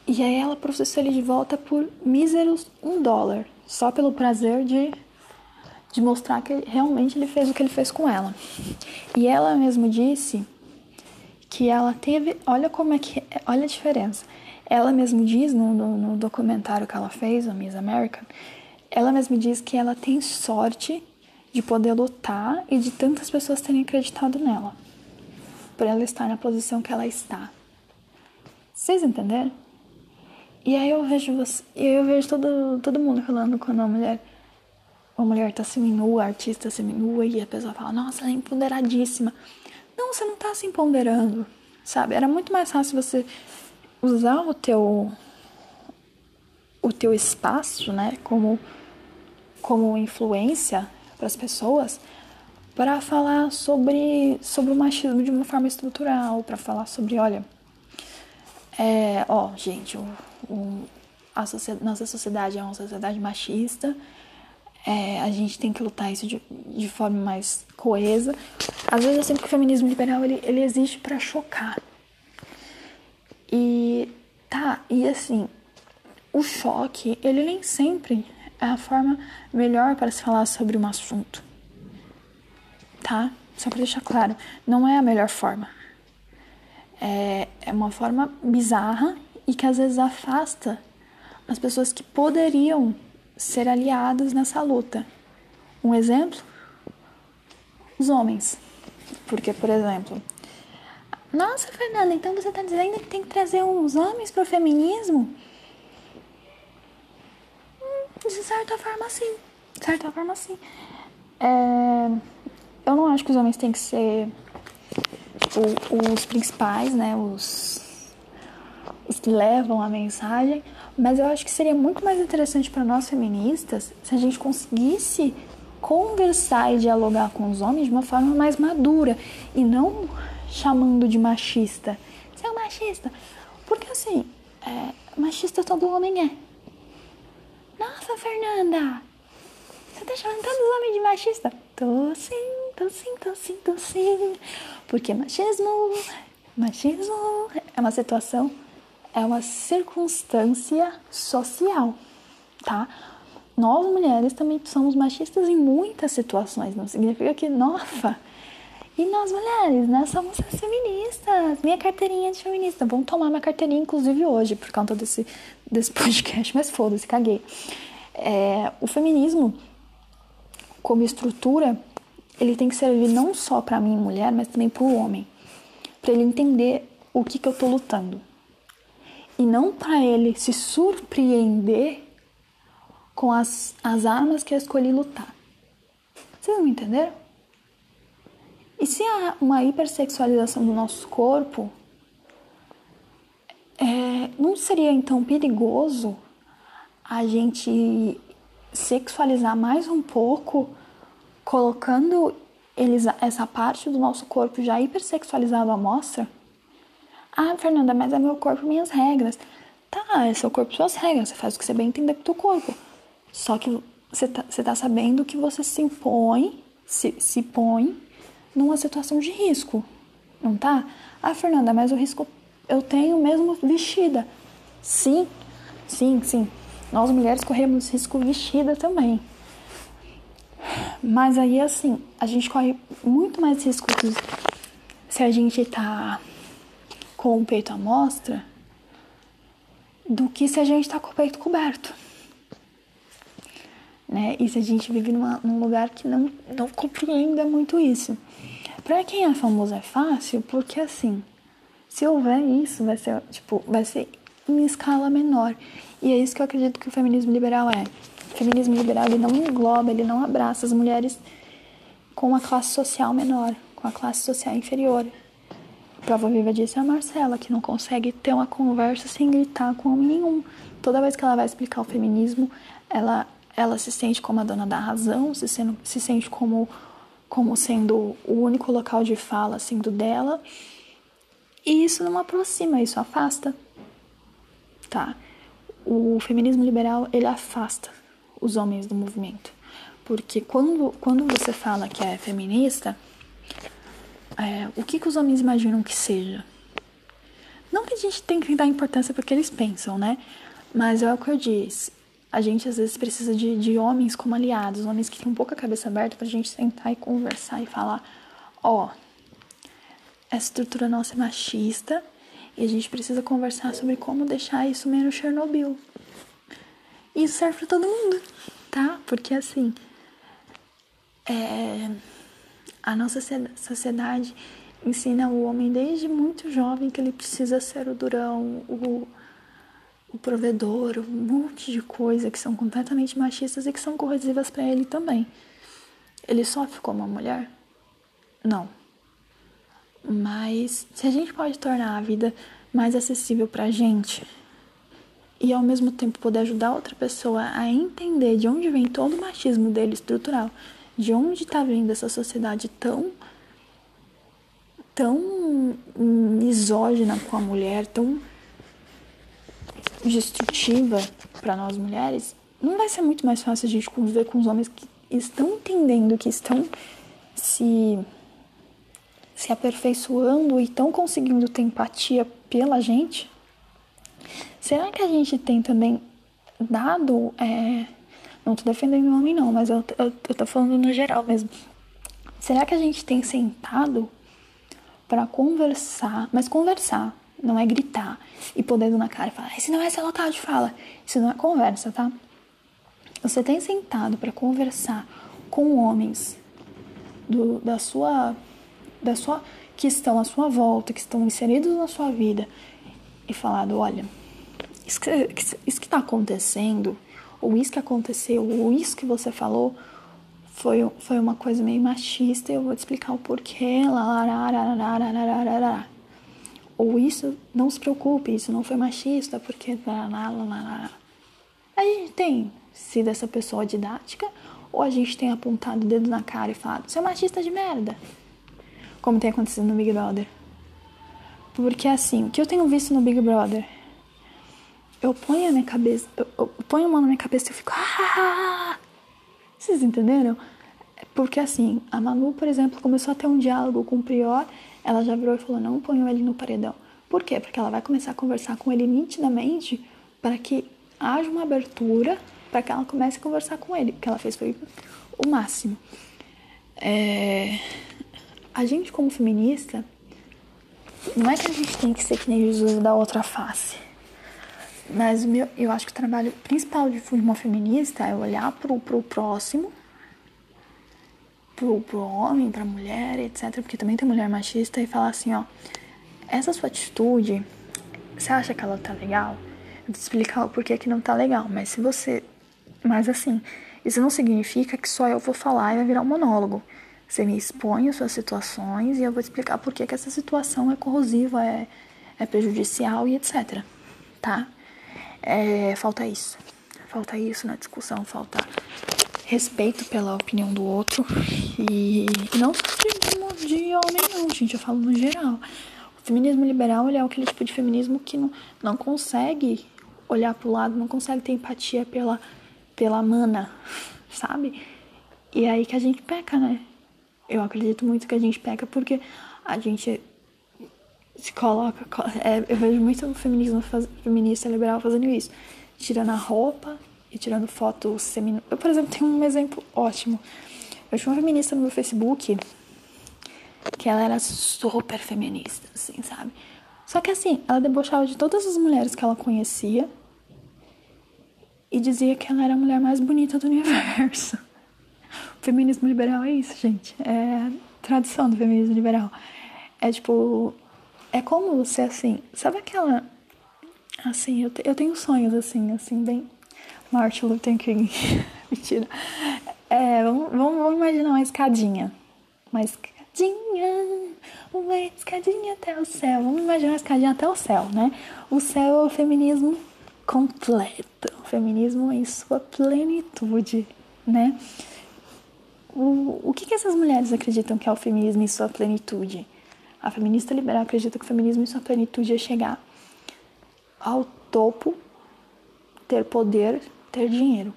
E aí ela processou ele de volta por míseros um dólar, só pelo prazer de, de mostrar que realmente ele fez o que ele fez com ela. E ela mesmo disse que ela teve, olha como é que, olha a diferença. Ela mesmo diz no, no, no documentário que ela fez, a Miss America, ela mesmo diz que ela tem sorte de poder lutar e de tantas pessoas terem acreditado nela, por ela estar na posição que ela está. Vocês entenderam? E aí eu vejo você, eu vejo todo, todo mundo falando quando uma mulher, uma mulher tá seminua, a artista seminua, e a pessoa fala, nossa, ela é empoderadíssima. Não, você não tá se empoderando, sabe? Era muito mais fácil você usar o teu o teu espaço, né, como como influência para as pessoas para falar sobre sobre o machismo de uma forma estrutural, para falar sobre, olha, é, ó, gente, o, o, a nossa sociedade é uma sociedade machista, é, a gente tem que lutar isso de, de forma mais coesa. Às vezes eu sinto que o feminismo liberal ele, ele existe para chocar. E tá, e assim, o choque, ele nem sempre é a forma melhor para se falar sobre um assunto. Tá? Só para deixar claro, não é a melhor forma. É, é uma forma bizarra e que às vezes afasta as pessoas que poderiam ser aliados nessa luta. Um exemplo? Os homens. Porque, por exemplo, nossa, Fernanda, então você está dizendo que tem que trazer uns homens para o feminismo? Hum, de certa forma, sim. De certa forma, sim. É, eu não acho que os homens têm que ser o, os principais, né? Os, os que levam a mensagem, mas eu acho que seria muito mais interessante para nós feministas se a gente conseguisse conversar e dialogar com os homens de uma forma mais madura e não chamando de machista. Você é um machista. Porque assim, é, machista todo homem é. Nossa, Fernanda! Você tá chamando todos os homens de machista? Tô sim, tô sim, tô sim, tô sim. Porque machismo, machismo é uma situação é uma circunstância social, tá? Nós mulheres também somos machistas em muitas situações, não significa que, nossa, e nós mulheres, né, somos feministas, minha carteirinha de feminista, vamos tomar minha carteirinha inclusive hoje, por conta desse, desse podcast, mas foda-se, caguei. É, o feminismo, como estrutura, ele tem que servir não só para mim, mulher, mas também para o homem, para ele entender o que, que eu tô lutando, e não para ele se surpreender com as, as armas que eu escolhi lutar. Vocês não entenderam? E se há uma hipersexualização do nosso corpo, é, não seria então perigoso a gente sexualizar mais um pouco, colocando eles, essa parte do nosso corpo já hipersexualizado à mostra? Ah, Fernanda, mas é meu corpo, minhas regras. Tá, é seu corpo, suas regras. Você faz o que você bem entender com o teu corpo. Só que você tá, você tá sabendo que você se impõe, se, se põe numa situação de risco. Não tá? Ah, Fernanda, mas o risco eu tenho mesmo vestida. Sim, sim, sim. Nós mulheres corremos risco vestida também. Mas aí, assim, a gente corre muito mais risco se a gente tá com o peito à mostra do que se a gente está com o peito coberto. Né? E se a gente vive numa, num lugar que não, não compreenda muito isso. Para quem é famoso é fácil, porque assim, se houver isso, vai ser, tipo, vai ser em escala menor. E é isso que eu acredito que o feminismo liberal é. Feminismo liberal ele não engloba, ele não abraça as mulheres com uma classe social menor, com a classe social inferior prova viva disso é a Marcela, que não consegue ter uma conversa sem gritar com homem nenhum. Toda vez que ela vai explicar o feminismo, ela, ela se sente como a dona da razão, se, sendo, se sente como, como sendo o único local de fala sendo dela. E isso não aproxima, isso afasta. Tá? O feminismo liberal, ele afasta os homens do movimento. Porque quando, quando você fala que é feminista, é, o que, que os homens imaginam que seja. Não que a gente tem que dar importância porque eles pensam, né? Mas é o que eu disse. A gente às vezes precisa de, de homens como aliados, homens que têm um pouco a cabeça aberta pra gente sentar e conversar e falar: ó, oh, essa estrutura nossa é machista e a gente precisa conversar sobre como deixar isso menos Chernobyl. Isso serve pra todo mundo, tá? Porque assim. É a nossa sociedade ensina o homem desde muito jovem que ele precisa ser o durão, o, o provedor, um monte de coisa que são completamente machistas e que são corrosivas para ele também. Ele sofre como uma mulher? Não. Mas se a gente pode tornar a vida mais acessível para a gente e ao mesmo tempo poder ajudar outra pessoa a entender de onde vem todo o machismo dele estrutural, de onde está vindo essa sociedade tão tão misógina com a mulher, tão destrutiva para nós mulheres, não vai ser muito mais fácil a gente conviver com os homens que estão entendendo, que estão se se aperfeiçoando e estão conseguindo ter empatia pela gente? Será que a gente tem também dado. É, não tô defendendo o homem, não, mas eu, eu, eu tô falando no geral mesmo. Será que a gente tem sentado para conversar, mas conversar, não é gritar e pôr dedo na cara e falar, esse não é local de fala, isso não é conversa, tá? Você tem sentado para conversar com homens do, da sua da sua que estão à sua volta, que estão inseridos na sua vida e falado, olha, isso que, isso que tá acontecendo, ou isso que aconteceu, ou isso que você falou, foi, foi uma coisa meio machista, eu vou te explicar o porquê, ou isso, não se preocupe, isso não foi machista, porque... A gente tem sido essa pessoa didática, ou a gente tem apontado o dedo na cara e falado, você é machista de merda, como tem acontecido no Big Brother. Porque assim, o que eu tenho visto no Big Brother, eu ponho a minha cabeça, eu, eu ponho a mão na minha cabeça e eu fico, ah! Vocês entenderam? Porque assim, a Manu, por exemplo, começou a ter um diálogo com o Prior, ela já virou e falou, não ponham ele no paredão. Por quê? Porque ela vai começar a conversar com ele nitidamente para que haja uma abertura para que ela comece a conversar com ele. O que ela fez foi o máximo. É... A gente, como feminista, não é que a gente tem que ser que nem Jesus da outra face. Mas o meu, eu acho que o trabalho principal de uma feminista é olhar pro, pro próximo, pro, pro homem, pra mulher, etc. Porque também tem mulher machista e falar assim, ó, essa sua atitude, você acha que ela tá legal? Eu vou te explicar o porquê que não tá legal, mas se você. Mas assim, isso não significa que só eu vou falar e vai virar um monólogo. Você me expõe as suas situações e eu vou explicar por que essa situação é corrosiva, é, é prejudicial e etc. Tá? É, falta isso. Falta isso na discussão, falta respeito pela opinião do outro. E, e não só de, de homem, não, gente. Eu falo no geral. O feminismo liberal é aquele tipo de feminismo que não, não consegue olhar pro lado, não consegue ter empatia pela, pela mana, sabe? E é aí que a gente peca, né? Eu acredito muito que a gente peca porque a gente se coloca. É, eu vejo muito o feminismo faz, feminista liberal fazendo isso. Tirando a roupa e tirando fotos semi. Eu, por exemplo, tenho um exemplo ótimo. Eu tinha uma feminista no meu Facebook que ela era super feminista, assim, sabe? Só que assim, ela debochava de todas as mulheres que ela conhecia e dizia que ela era a mulher mais bonita do universo feminismo liberal é isso, gente. É tradição do feminismo liberal. É tipo. É como ser assim. Sabe aquela. Assim, eu, te, eu tenho sonhos assim, assim, bem. Martin Luther King. Mentira. É, vamos, vamos, vamos imaginar uma escadinha. Uma escadinha. Uma escadinha até o céu. Vamos imaginar uma escadinha até o céu, né? O céu é o feminismo completo. O feminismo em sua plenitude, né? O, o que, que essas mulheres acreditam que é o feminismo em sua plenitude? A feminista liberal acredita que o feminismo em sua plenitude é chegar ao topo, ter poder, ter dinheiro.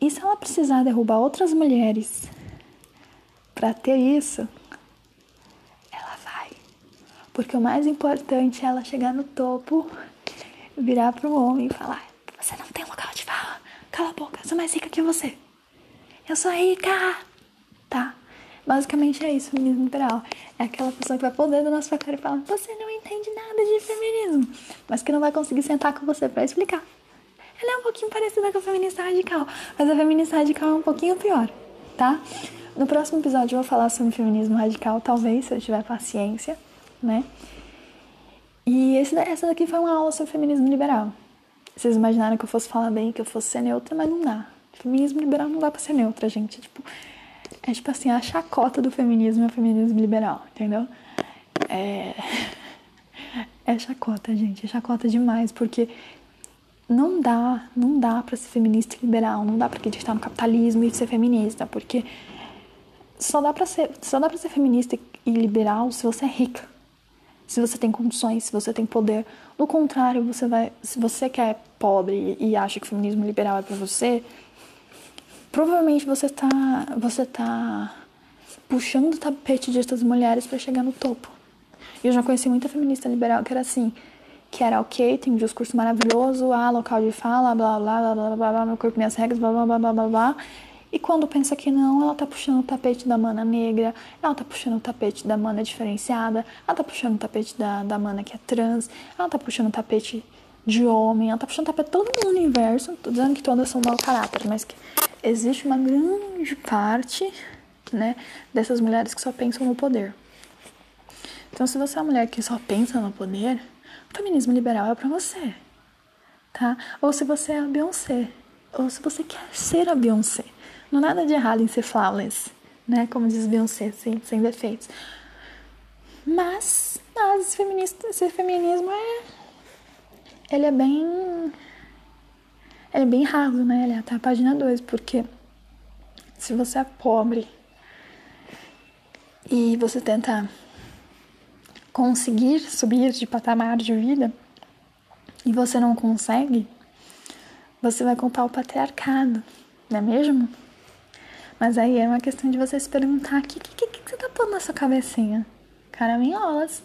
E se ela precisar derrubar outras mulheres para ter isso, ela vai. Porque o mais importante é ela chegar no topo, virar para o homem e falar: Você não tem local de fala, cala a boca, sou mais rica que você eu sou rica, tá? Basicamente é isso, feminismo liberal. É aquela pessoa que vai o dedo na sua cara e fala, você não entende nada de feminismo, mas que não vai conseguir sentar com você para explicar. Ela é um pouquinho parecida com a feminista radical, mas a feminista radical é um pouquinho pior, tá? No próximo episódio eu vou falar sobre feminismo radical, talvez, se eu tiver paciência, né? E esse, essa daqui foi uma aula sobre feminismo liberal. Vocês imaginaram que eu fosse falar bem, que eu fosse ser neutra, mas não dá. Feminismo liberal não dá pra ser neutra, gente. É tipo, é tipo assim, a chacota do feminismo é o feminismo liberal, entendeu? É. É chacota, gente. É chacota demais, porque não dá, não dá pra ser feminista e liberal, não dá pra acreditar no capitalismo e ser feminista, porque só dá pra ser, só dá pra ser feminista e liberal se você é rica. se você tem condições, se você tem poder. Do contrário, você vai, se você quer é pobre e acha que o feminismo liberal é para você, provavelmente você tá, você tá puxando o tapete de outras mulheres para chegar no topo. E eu já conheci muita feminista liberal que era assim, que era ok, tem um discurso maravilhoso, ah, local de fala, blá blá blá blá blá blá, meu corpo, minhas regras, blá blá blá blá blá blá. E quando pensa que não, ela tá puxando o tapete da mana negra, ela tá puxando o tapete da mana diferenciada, ela tá puxando o tapete da, da mana que é trans, ela tá puxando o tapete de homem, ela tá puxando tapete de todo o universo. Tô dizendo que todas são mau caráter, mas que existe uma grande parte, né, dessas mulheres que só pensam no poder. Então, se você é uma mulher que só pensa no poder, o feminismo liberal é para você, tá? Ou se você é a Beyoncé, ou se você quer ser a Beyoncé. Não nada de errado em ser flawless, né? Como diz Beyoncé, sem, sem defeitos. Mas, mas feminista, esse feminismo é. Ele é bem. Ele é bem raso, né? Ele é até a página 2, porque se você é pobre e você tenta conseguir subir de patamar de vida e você não consegue, você vai culpar o patriarcado, não é mesmo? Mas aí é uma questão de você se perguntar: o que, que, que, você tá pondo na sua cabecinha? Caraminholas.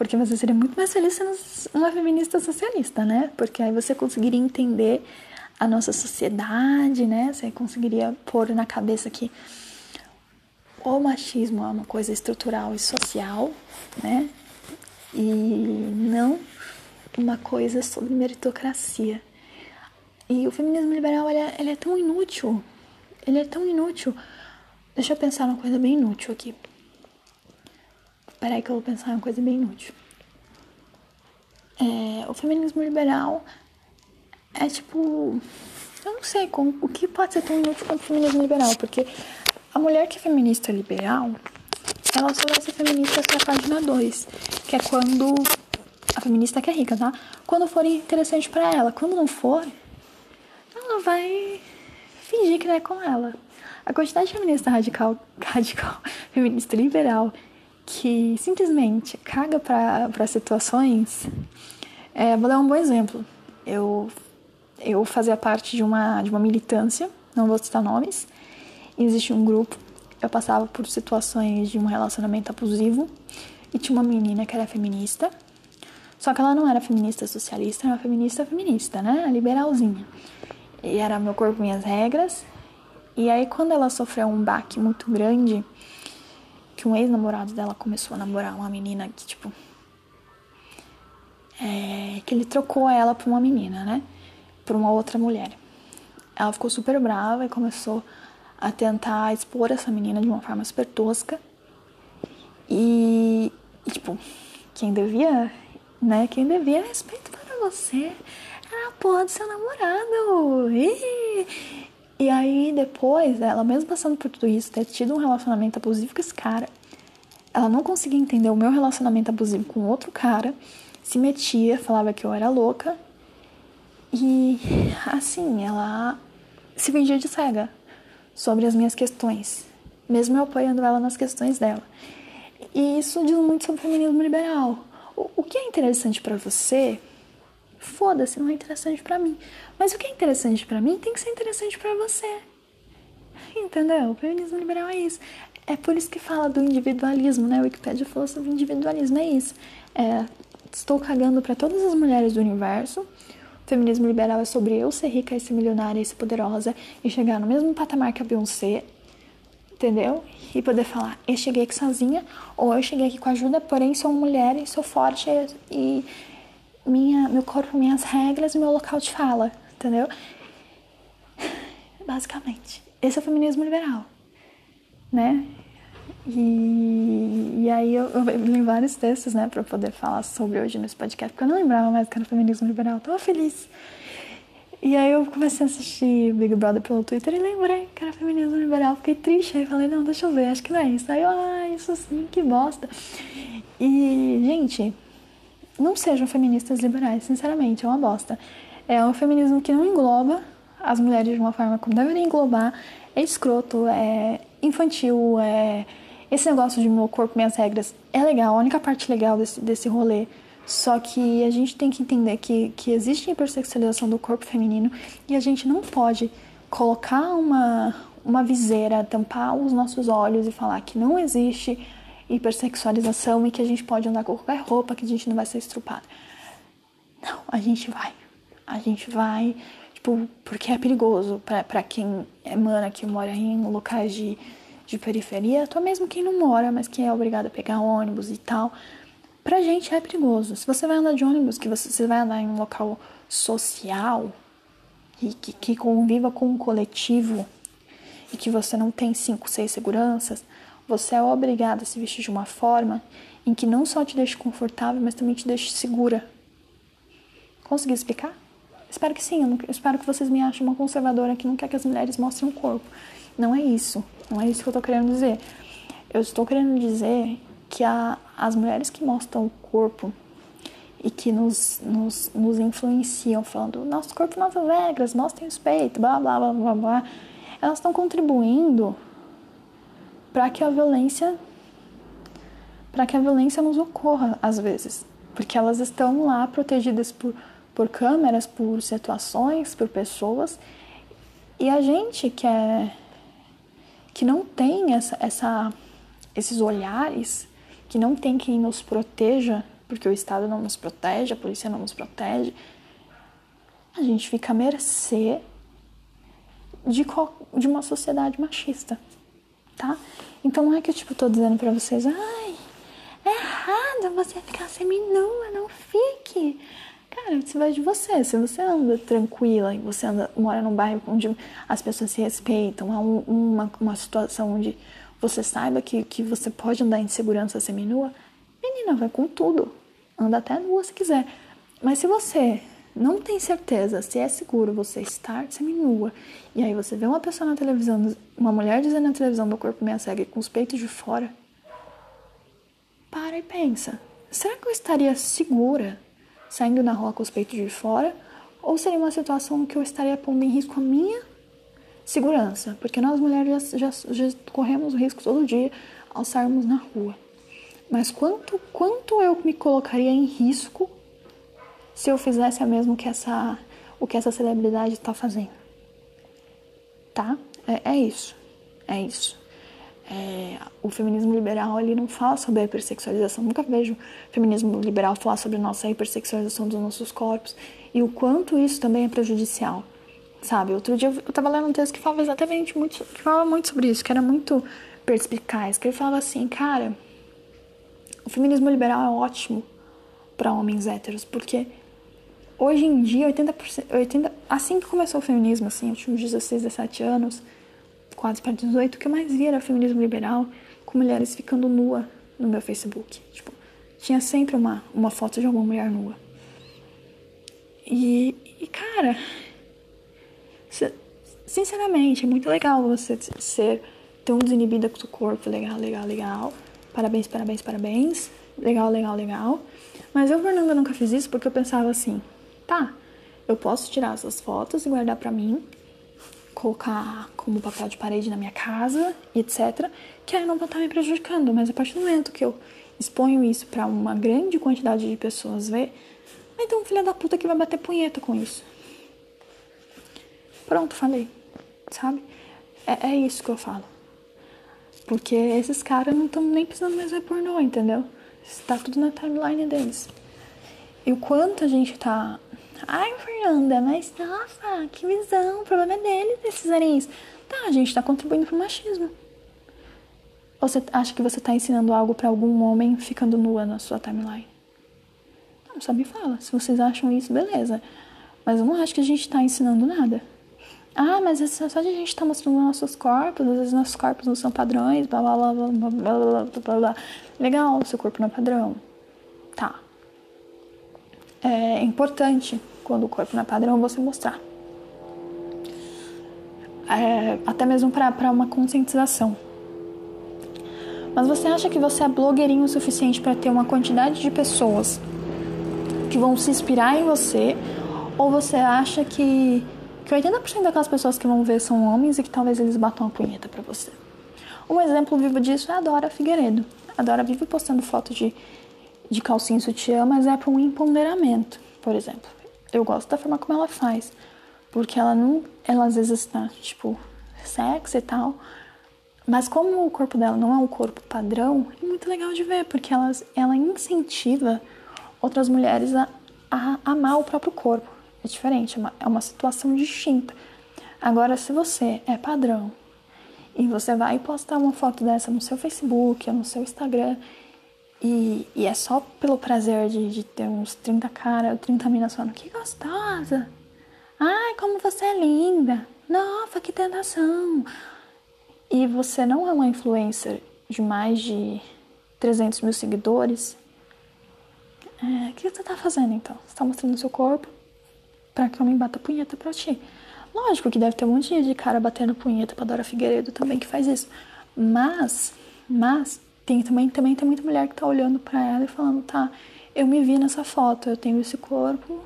Porque você seria muito mais feliz sendo uma feminista socialista, né? Porque aí você conseguiria entender a nossa sociedade, né? Você conseguiria pôr na cabeça que o machismo é uma coisa estrutural e social, né? E não uma coisa sobre meritocracia. E o feminismo liberal ele é, ele é tão inútil ele é tão inútil. Deixa eu pensar numa coisa bem inútil aqui. Peraí que eu vou pensar uma coisa bem inútil. É, o feminismo liberal é tipo. Eu não sei como, o que pode ser tão inútil quanto o feminismo liberal, porque a mulher que é feminista liberal, ela só vai ser feminista até a página 2, que é quando. A feminista que é rica, tá? Quando for interessante para ela. Quando não for, ela vai fingir que não é com ela. A quantidade de feminista radical, radical, feminista liberal, que simplesmente caga para situações. É, vou dar um bom exemplo. Eu, eu fazia parte de uma, de uma militância, não vou citar nomes, existe um grupo, eu passava por situações de um relacionamento abusivo e tinha uma menina que era feminista, só que ela não era feminista socialista, era uma feminista feminista, né? Liberalzinha e era meu corpo, minhas regras. E aí, quando ela sofreu um baque muito grande, que um ex-namorado dela começou a namorar uma menina que, tipo. É, que ele trocou ela por uma menina, né? Por uma outra mulher. Ela ficou super brava e começou a tentar expor essa menina de uma forma super tosca. E, e tipo, quem devia, né? Quem devia respeito para você era a porra do seu namorado. E, e aí depois, ela mesmo passando por tudo isso, ter tido um relacionamento abusivo com esse cara, ela não conseguia entender o meu relacionamento abusivo com outro cara, se metia, falava que eu era louca. E assim, ela se vendia de cega sobre as minhas questões, mesmo eu apoiando ela nas questões dela. E isso diz muito sobre o feminismo liberal. O, o que é interessante para você Foda-se, não é interessante para mim. Mas o que é interessante para mim tem que ser interessante para você. Entendeu? O feminismo liberal é isso. É por isso que fala do individualismo, né? O Wikipedia falou sobre individualismo, é isso. É, estou cagando para todas as mulheres do universo. O feminismo liberal é sobre eu ser rica e ser milionária e ser poderosa e chegar no mesmo patamar que a Beyoncé, entendeu? E poder falar, eu cheguei aqui sozinha ou eu cheguei aqui com ajuda, porém sou mulher e sou forte e, minha, meu corpo, minhas regras, meu local de fala, entendeu? Basicamente, esse é o feminismo liberal, né? E, e aí eu, eu li vários textos, né, pra poder falar sobre hoje nesse podcast, porque eu não lembrava mais que era feminismo liberal, eu tava feliz. E aí eu comecei a assistir Big Brother pelo Twitter e lembrei que era feminismo liberal, fiquei triste, aí falei, não, deixa eu ver, acho que não é isso. Aí eu, ah, isso sim, que bosta. E, gente, não sejam feministas liberais, sinceramente, é uma bosta. É um feminismo que não engloba as mulheres de uma forma como deveria englobar, é escroto, é infantil, é esse negócio de meu corpo, minhas regras é legal, a única parte legal desse, desse rolê. Só que a gente tem que entender que, que existe hipersexualização do corpo feminino e a gente não pode colocar uma, uma viseira, tampar os nossos olhos e falar que não existe hipersexualização e que a gente pode andar com qualquer roupa, que a gente não vai ser estrupada. Não, a gente vai. A gente vai, tipo, porque é perigoso para quem é mana, que mora em locais de, de periferia, até mesmo quem não mora, mas que é obrigado a pegar ônibus e tal. Pra gente é perigoso. Se você vai andar de ônibus, que você, você vai andar em um local social e que, que conviva com um coletivo e que você não tem cinco, seis seguranças, você é obrigado a se vestir de uma forma em que não só te deixe confortável, mas também te deixe segura. Consegui explicar? Espero que sim. Eu, não, eu espero que vocês me achem uma conservadora que não quer que as mulheres mostrem o corpo. Não é isso. Não é isso que eu estou querendo dizer. Eu estou querendo dizer que a, as mulheres que mostram o corpo e que nos, nos, nos influenciam, falando nosso corpo, nossas regras, mostrem os peitos, blá blá blá blá blá, elas estão contribuindo para que a violência para que a violência nos ocorra às vezes, porque elas estão lá protegidas por por câmeras, por situações, por pessoas. E a gente que é que não tem essa, essa esses olhares, que não tem quem nos proteja, porque o Estado não nos protege, a polícia não nos protege, a gente fica à mercê de, de uma sociedade machista, tá? Então não é que eu tipo tô dizendo para vocês, ai, é errado você ficar seminua, não fique. Cara, isso vai de você. Se você anda tranquila e você anda, mora num bairro onde as pessoas se respeitam, há um, uma, uma situação onde você saiba que, que você pode andar em segurança seminua, menina, vai com tudo. Anda até nua se quiser. Mas se você não tem certeza se é seguro você estar seminua, e aí você vê uma pessoa na televisão, uma mulher dizendo na televisão do corpo meia cega com os peitos de fora, para e pensa: será que eu estaria segura saindo na rua com os peitos de fora, ou seria uma situação que eu estaria pondo em risco a minha segurança, porque nós mulheres já, já, já corremos o risco todo dia ao sairmos na rua. Mas quanto, quanto eu me colocaria em risco se eu fizesse a mesmo que essa, o que essa celebridade está fazendo? Tá? É, é isso. É isso. É, o feminismo liberal ele não fala sobre a hipersexualização. Nunca vejo feminismo liberal falar sobre a nossa hipersexualização dos nossos corpos e o quanto isso também é prejudicial. Sabe? Outro dia eu estava lendo um texto que falava exatamente muito, que falava muito sobre isso, que era muito perspicaz, que ele falava assim, cara, o feminismo liberal é ótimo para homens héteros, porque hoje em dia 80%, 80, assim que começou o feminismo, assim, eu tinha uns 16, 17 anos, quase para 18, o que eu mais via era feminismo liberal com mulheres ficando nua no meu Facebook. Tipo, tinha sempre uma, uma foto de alguma mulher nua. E, e cara, sinceramente, é muito legal você ser tão desinibida com o seu corpo. Legal, legal, legal. Parabéns, parabéns, parabéns. Legal, legal, legal. Mas eu, Fernanda, nunca fiz isso porque eu pensava assim: tá, eu posso tirar essas fotos e guardar pra mim colocar como papel de parede na minha casa, etc., que aí não vou estar me prejudicando. Mas a partir do momento que eu exponho isso para uma grande quantidade de pessoas ver, então filha da puta que vai bater punheta com isso. Pronto, falei. Sabe? É, é isso que eu falo. Porque esses caras não estão nem precisando mais ver pornô, entendeu? Está tudo na timeline deles. E o quanto a gente tá Ai, Fernanda, mas nossa, que visão, o problema é dele, desses areis. Tá, a gente tá contribuindo pro machismo. Ou você acha que você tá ensinando algo para algum homem ficando nua na sua timeline? Não, sabe fala. Se vocês acham isso, beleza. Mas eu não acho que a gente tá ensinando nada. Ah, mas é só de a gente tá mostrando nossos corpos, às vezes nossos corpos não são padrões, blá blá blá blá blá blá blá. blá. Legal, seu corpo não é padrão. É importante quando o corpo não é padrão, você mostrar. É, até mesmo para uma conscientização. Mas você acha que você é blogueirinho o suficiente para ter uma quantidade de pessoas que vão se inspirar em você? Ou você acha que, que 80% daquelas pessoas que vão ver são homens e que talvez eles batam a punheta para você? Um exemplo vivo disso é a Dora Figueiredo. A Dora vive postando foto de, de calcinha e sutiã, mas é para um empoderamento, por exemplo. Eu gosto da forma como ela faz, porque ela não, ela às vezes está, tipo, sexy e tal, mas como o corpo dela não é um corpo padrão, é muito legal de ver, porque ela, ela incentiva outras mulheres a, a amar o próprio corpo. É diferente, é uma, é uma situação distinta. Agora, se você é padrão e você vai postar uma foto dessa no seu Facebook ou no seu Instagram e, e é só pelo prazer de, de ter uns 30 caras, 30 minas falando que gostosa, ai, como você é linda, nossa, que tentação. E você não é uma influencer de mais de 300 mil seguidores, é, o que você tá fazendo então? Você tá mostrando seu corpo para que homem bata punheta pra ti. Lógico que deve ter um monte de cara batendo punheta pra Dora Figueiredo também que faz isso. Mas, mas, tem também, também tem muita mulher que tá olhando pra ela e falando, tá, eu me vi nessa foto, eu tenho esse corpo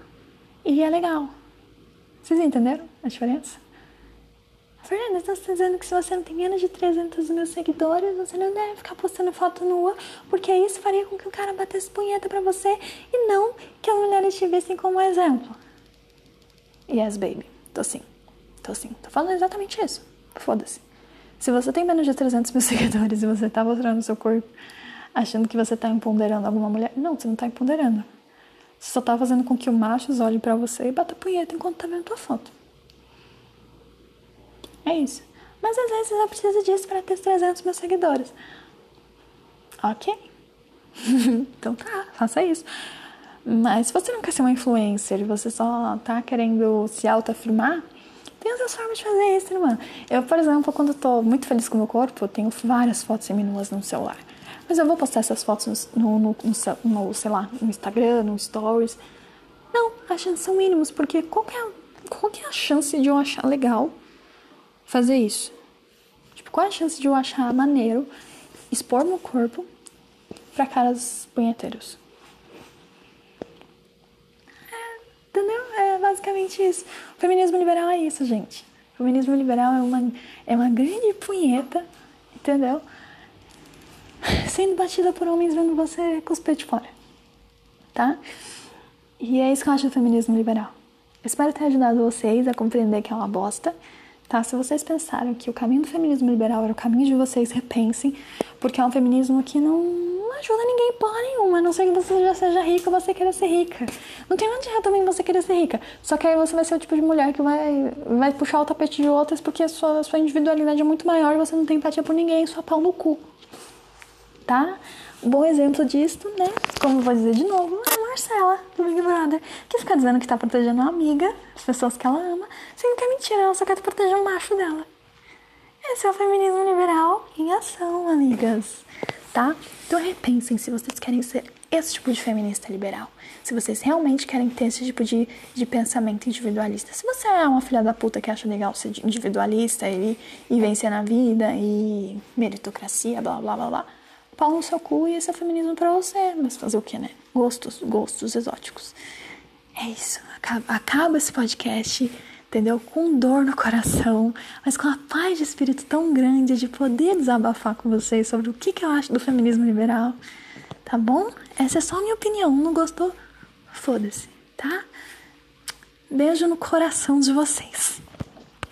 e é legal. Vocês entenderam a diferença? Fernanda, você está dizendo que se você não tem menos de 300 mil seguidores, você não deve ficar postando foto nua, porque isso faria com que o cara batesse punheta pra você e não que as mulheres te vissem como exemplo. Yes, baby. Tô sim. Tô sim. Tô falando exatamente isso. Foda-se. Se você tem menos de 300 mil seguidores e você tá mostrando seu corpo achando que você tá empoderando alguma mulher, não, você não tá empoderando. Você só tá fazendo com que o machos olhe para você e bata punheta enquanto tá vendo tua foto. É isso. Mas às vezes eu preciso disso para ter 300 mil seguidores. Ok. então tá, faça isso. Mas se você não quer ser uma influencer e você só tá querendo se autoafirmar, tem outras formas de fazer isso, irmã. Eu, por exemplo, quando tô muito feliz com o meu corpo, eu tenho várias fotos seminuas no celular. Mas eu vou postar essas fotos no, no, no, no sei lá, no Instagram, no Stories. Não, as chances são mínimas, porque qual é, qual é a chance de eu achar legal fazer isso? Tipo, qual é a chance de eu achar maneiro expor meu corpo pra caras punheteiros? É, entendeu? É basicamente isso. O feminismo liberal é isso, gente. O feminismo liberal é uma, é uma grande punheta, entendeu? Sendo batida por homens vendo você cuspir de fora, tá? E é isso que eu acho do feminismo liberal. Espero ter ajudado vocês a compreender que é uma bosta tá? Se vocês pensaram que o caminho do feminismo liberal era o caminho de vocês, repensem, porque é um feminismo que não ajuda ninguém porra nenhuma, a não ser que você já seja rica ou você queira ser rica. Não tem nada de errado também você querer ser rica, só que aí você vai ser o tipo de mulher que vai, vai puxar o tapete de outras porque a sua, a sua individualidade é muito maior você não tem empatia por ninguém, sua pau no cu, tá? Um bom exemplo disso, né? Como vou dizer de novo, é a Marcela, do Big Brother, que fica dizendo que tá protegendo uma amiga, as pessoas que ela ama, sendo que é mentira, ela só quer proteger o macho dela. Esse é o feminismo liberal em ação, amigas. Tá? Então repensem se vocês querem ser esse tipo de feminista liberal. Se vocês realmente querem ter esse tipo de, de pensamento individualista. Se você é uma filha da puta que acha legal ser individualista e, e vencer na vida e meritocracia, blá blá blá blá pau no seu cu e esse é o feminismo pra você. Mas fazer o que, né? Gostos, gostos exóticos. É isso. Acaba, acaba esse podcast, entendeu? Com dor no coração, mas com a paz de espírito tão grande de poder desabafar com vocês sobre o que, que eu acho do feminismo liberal. Tá bom? Essa é só a minha opinião. Não gostou? Foda-se, tá? Beijo no coração de vocês.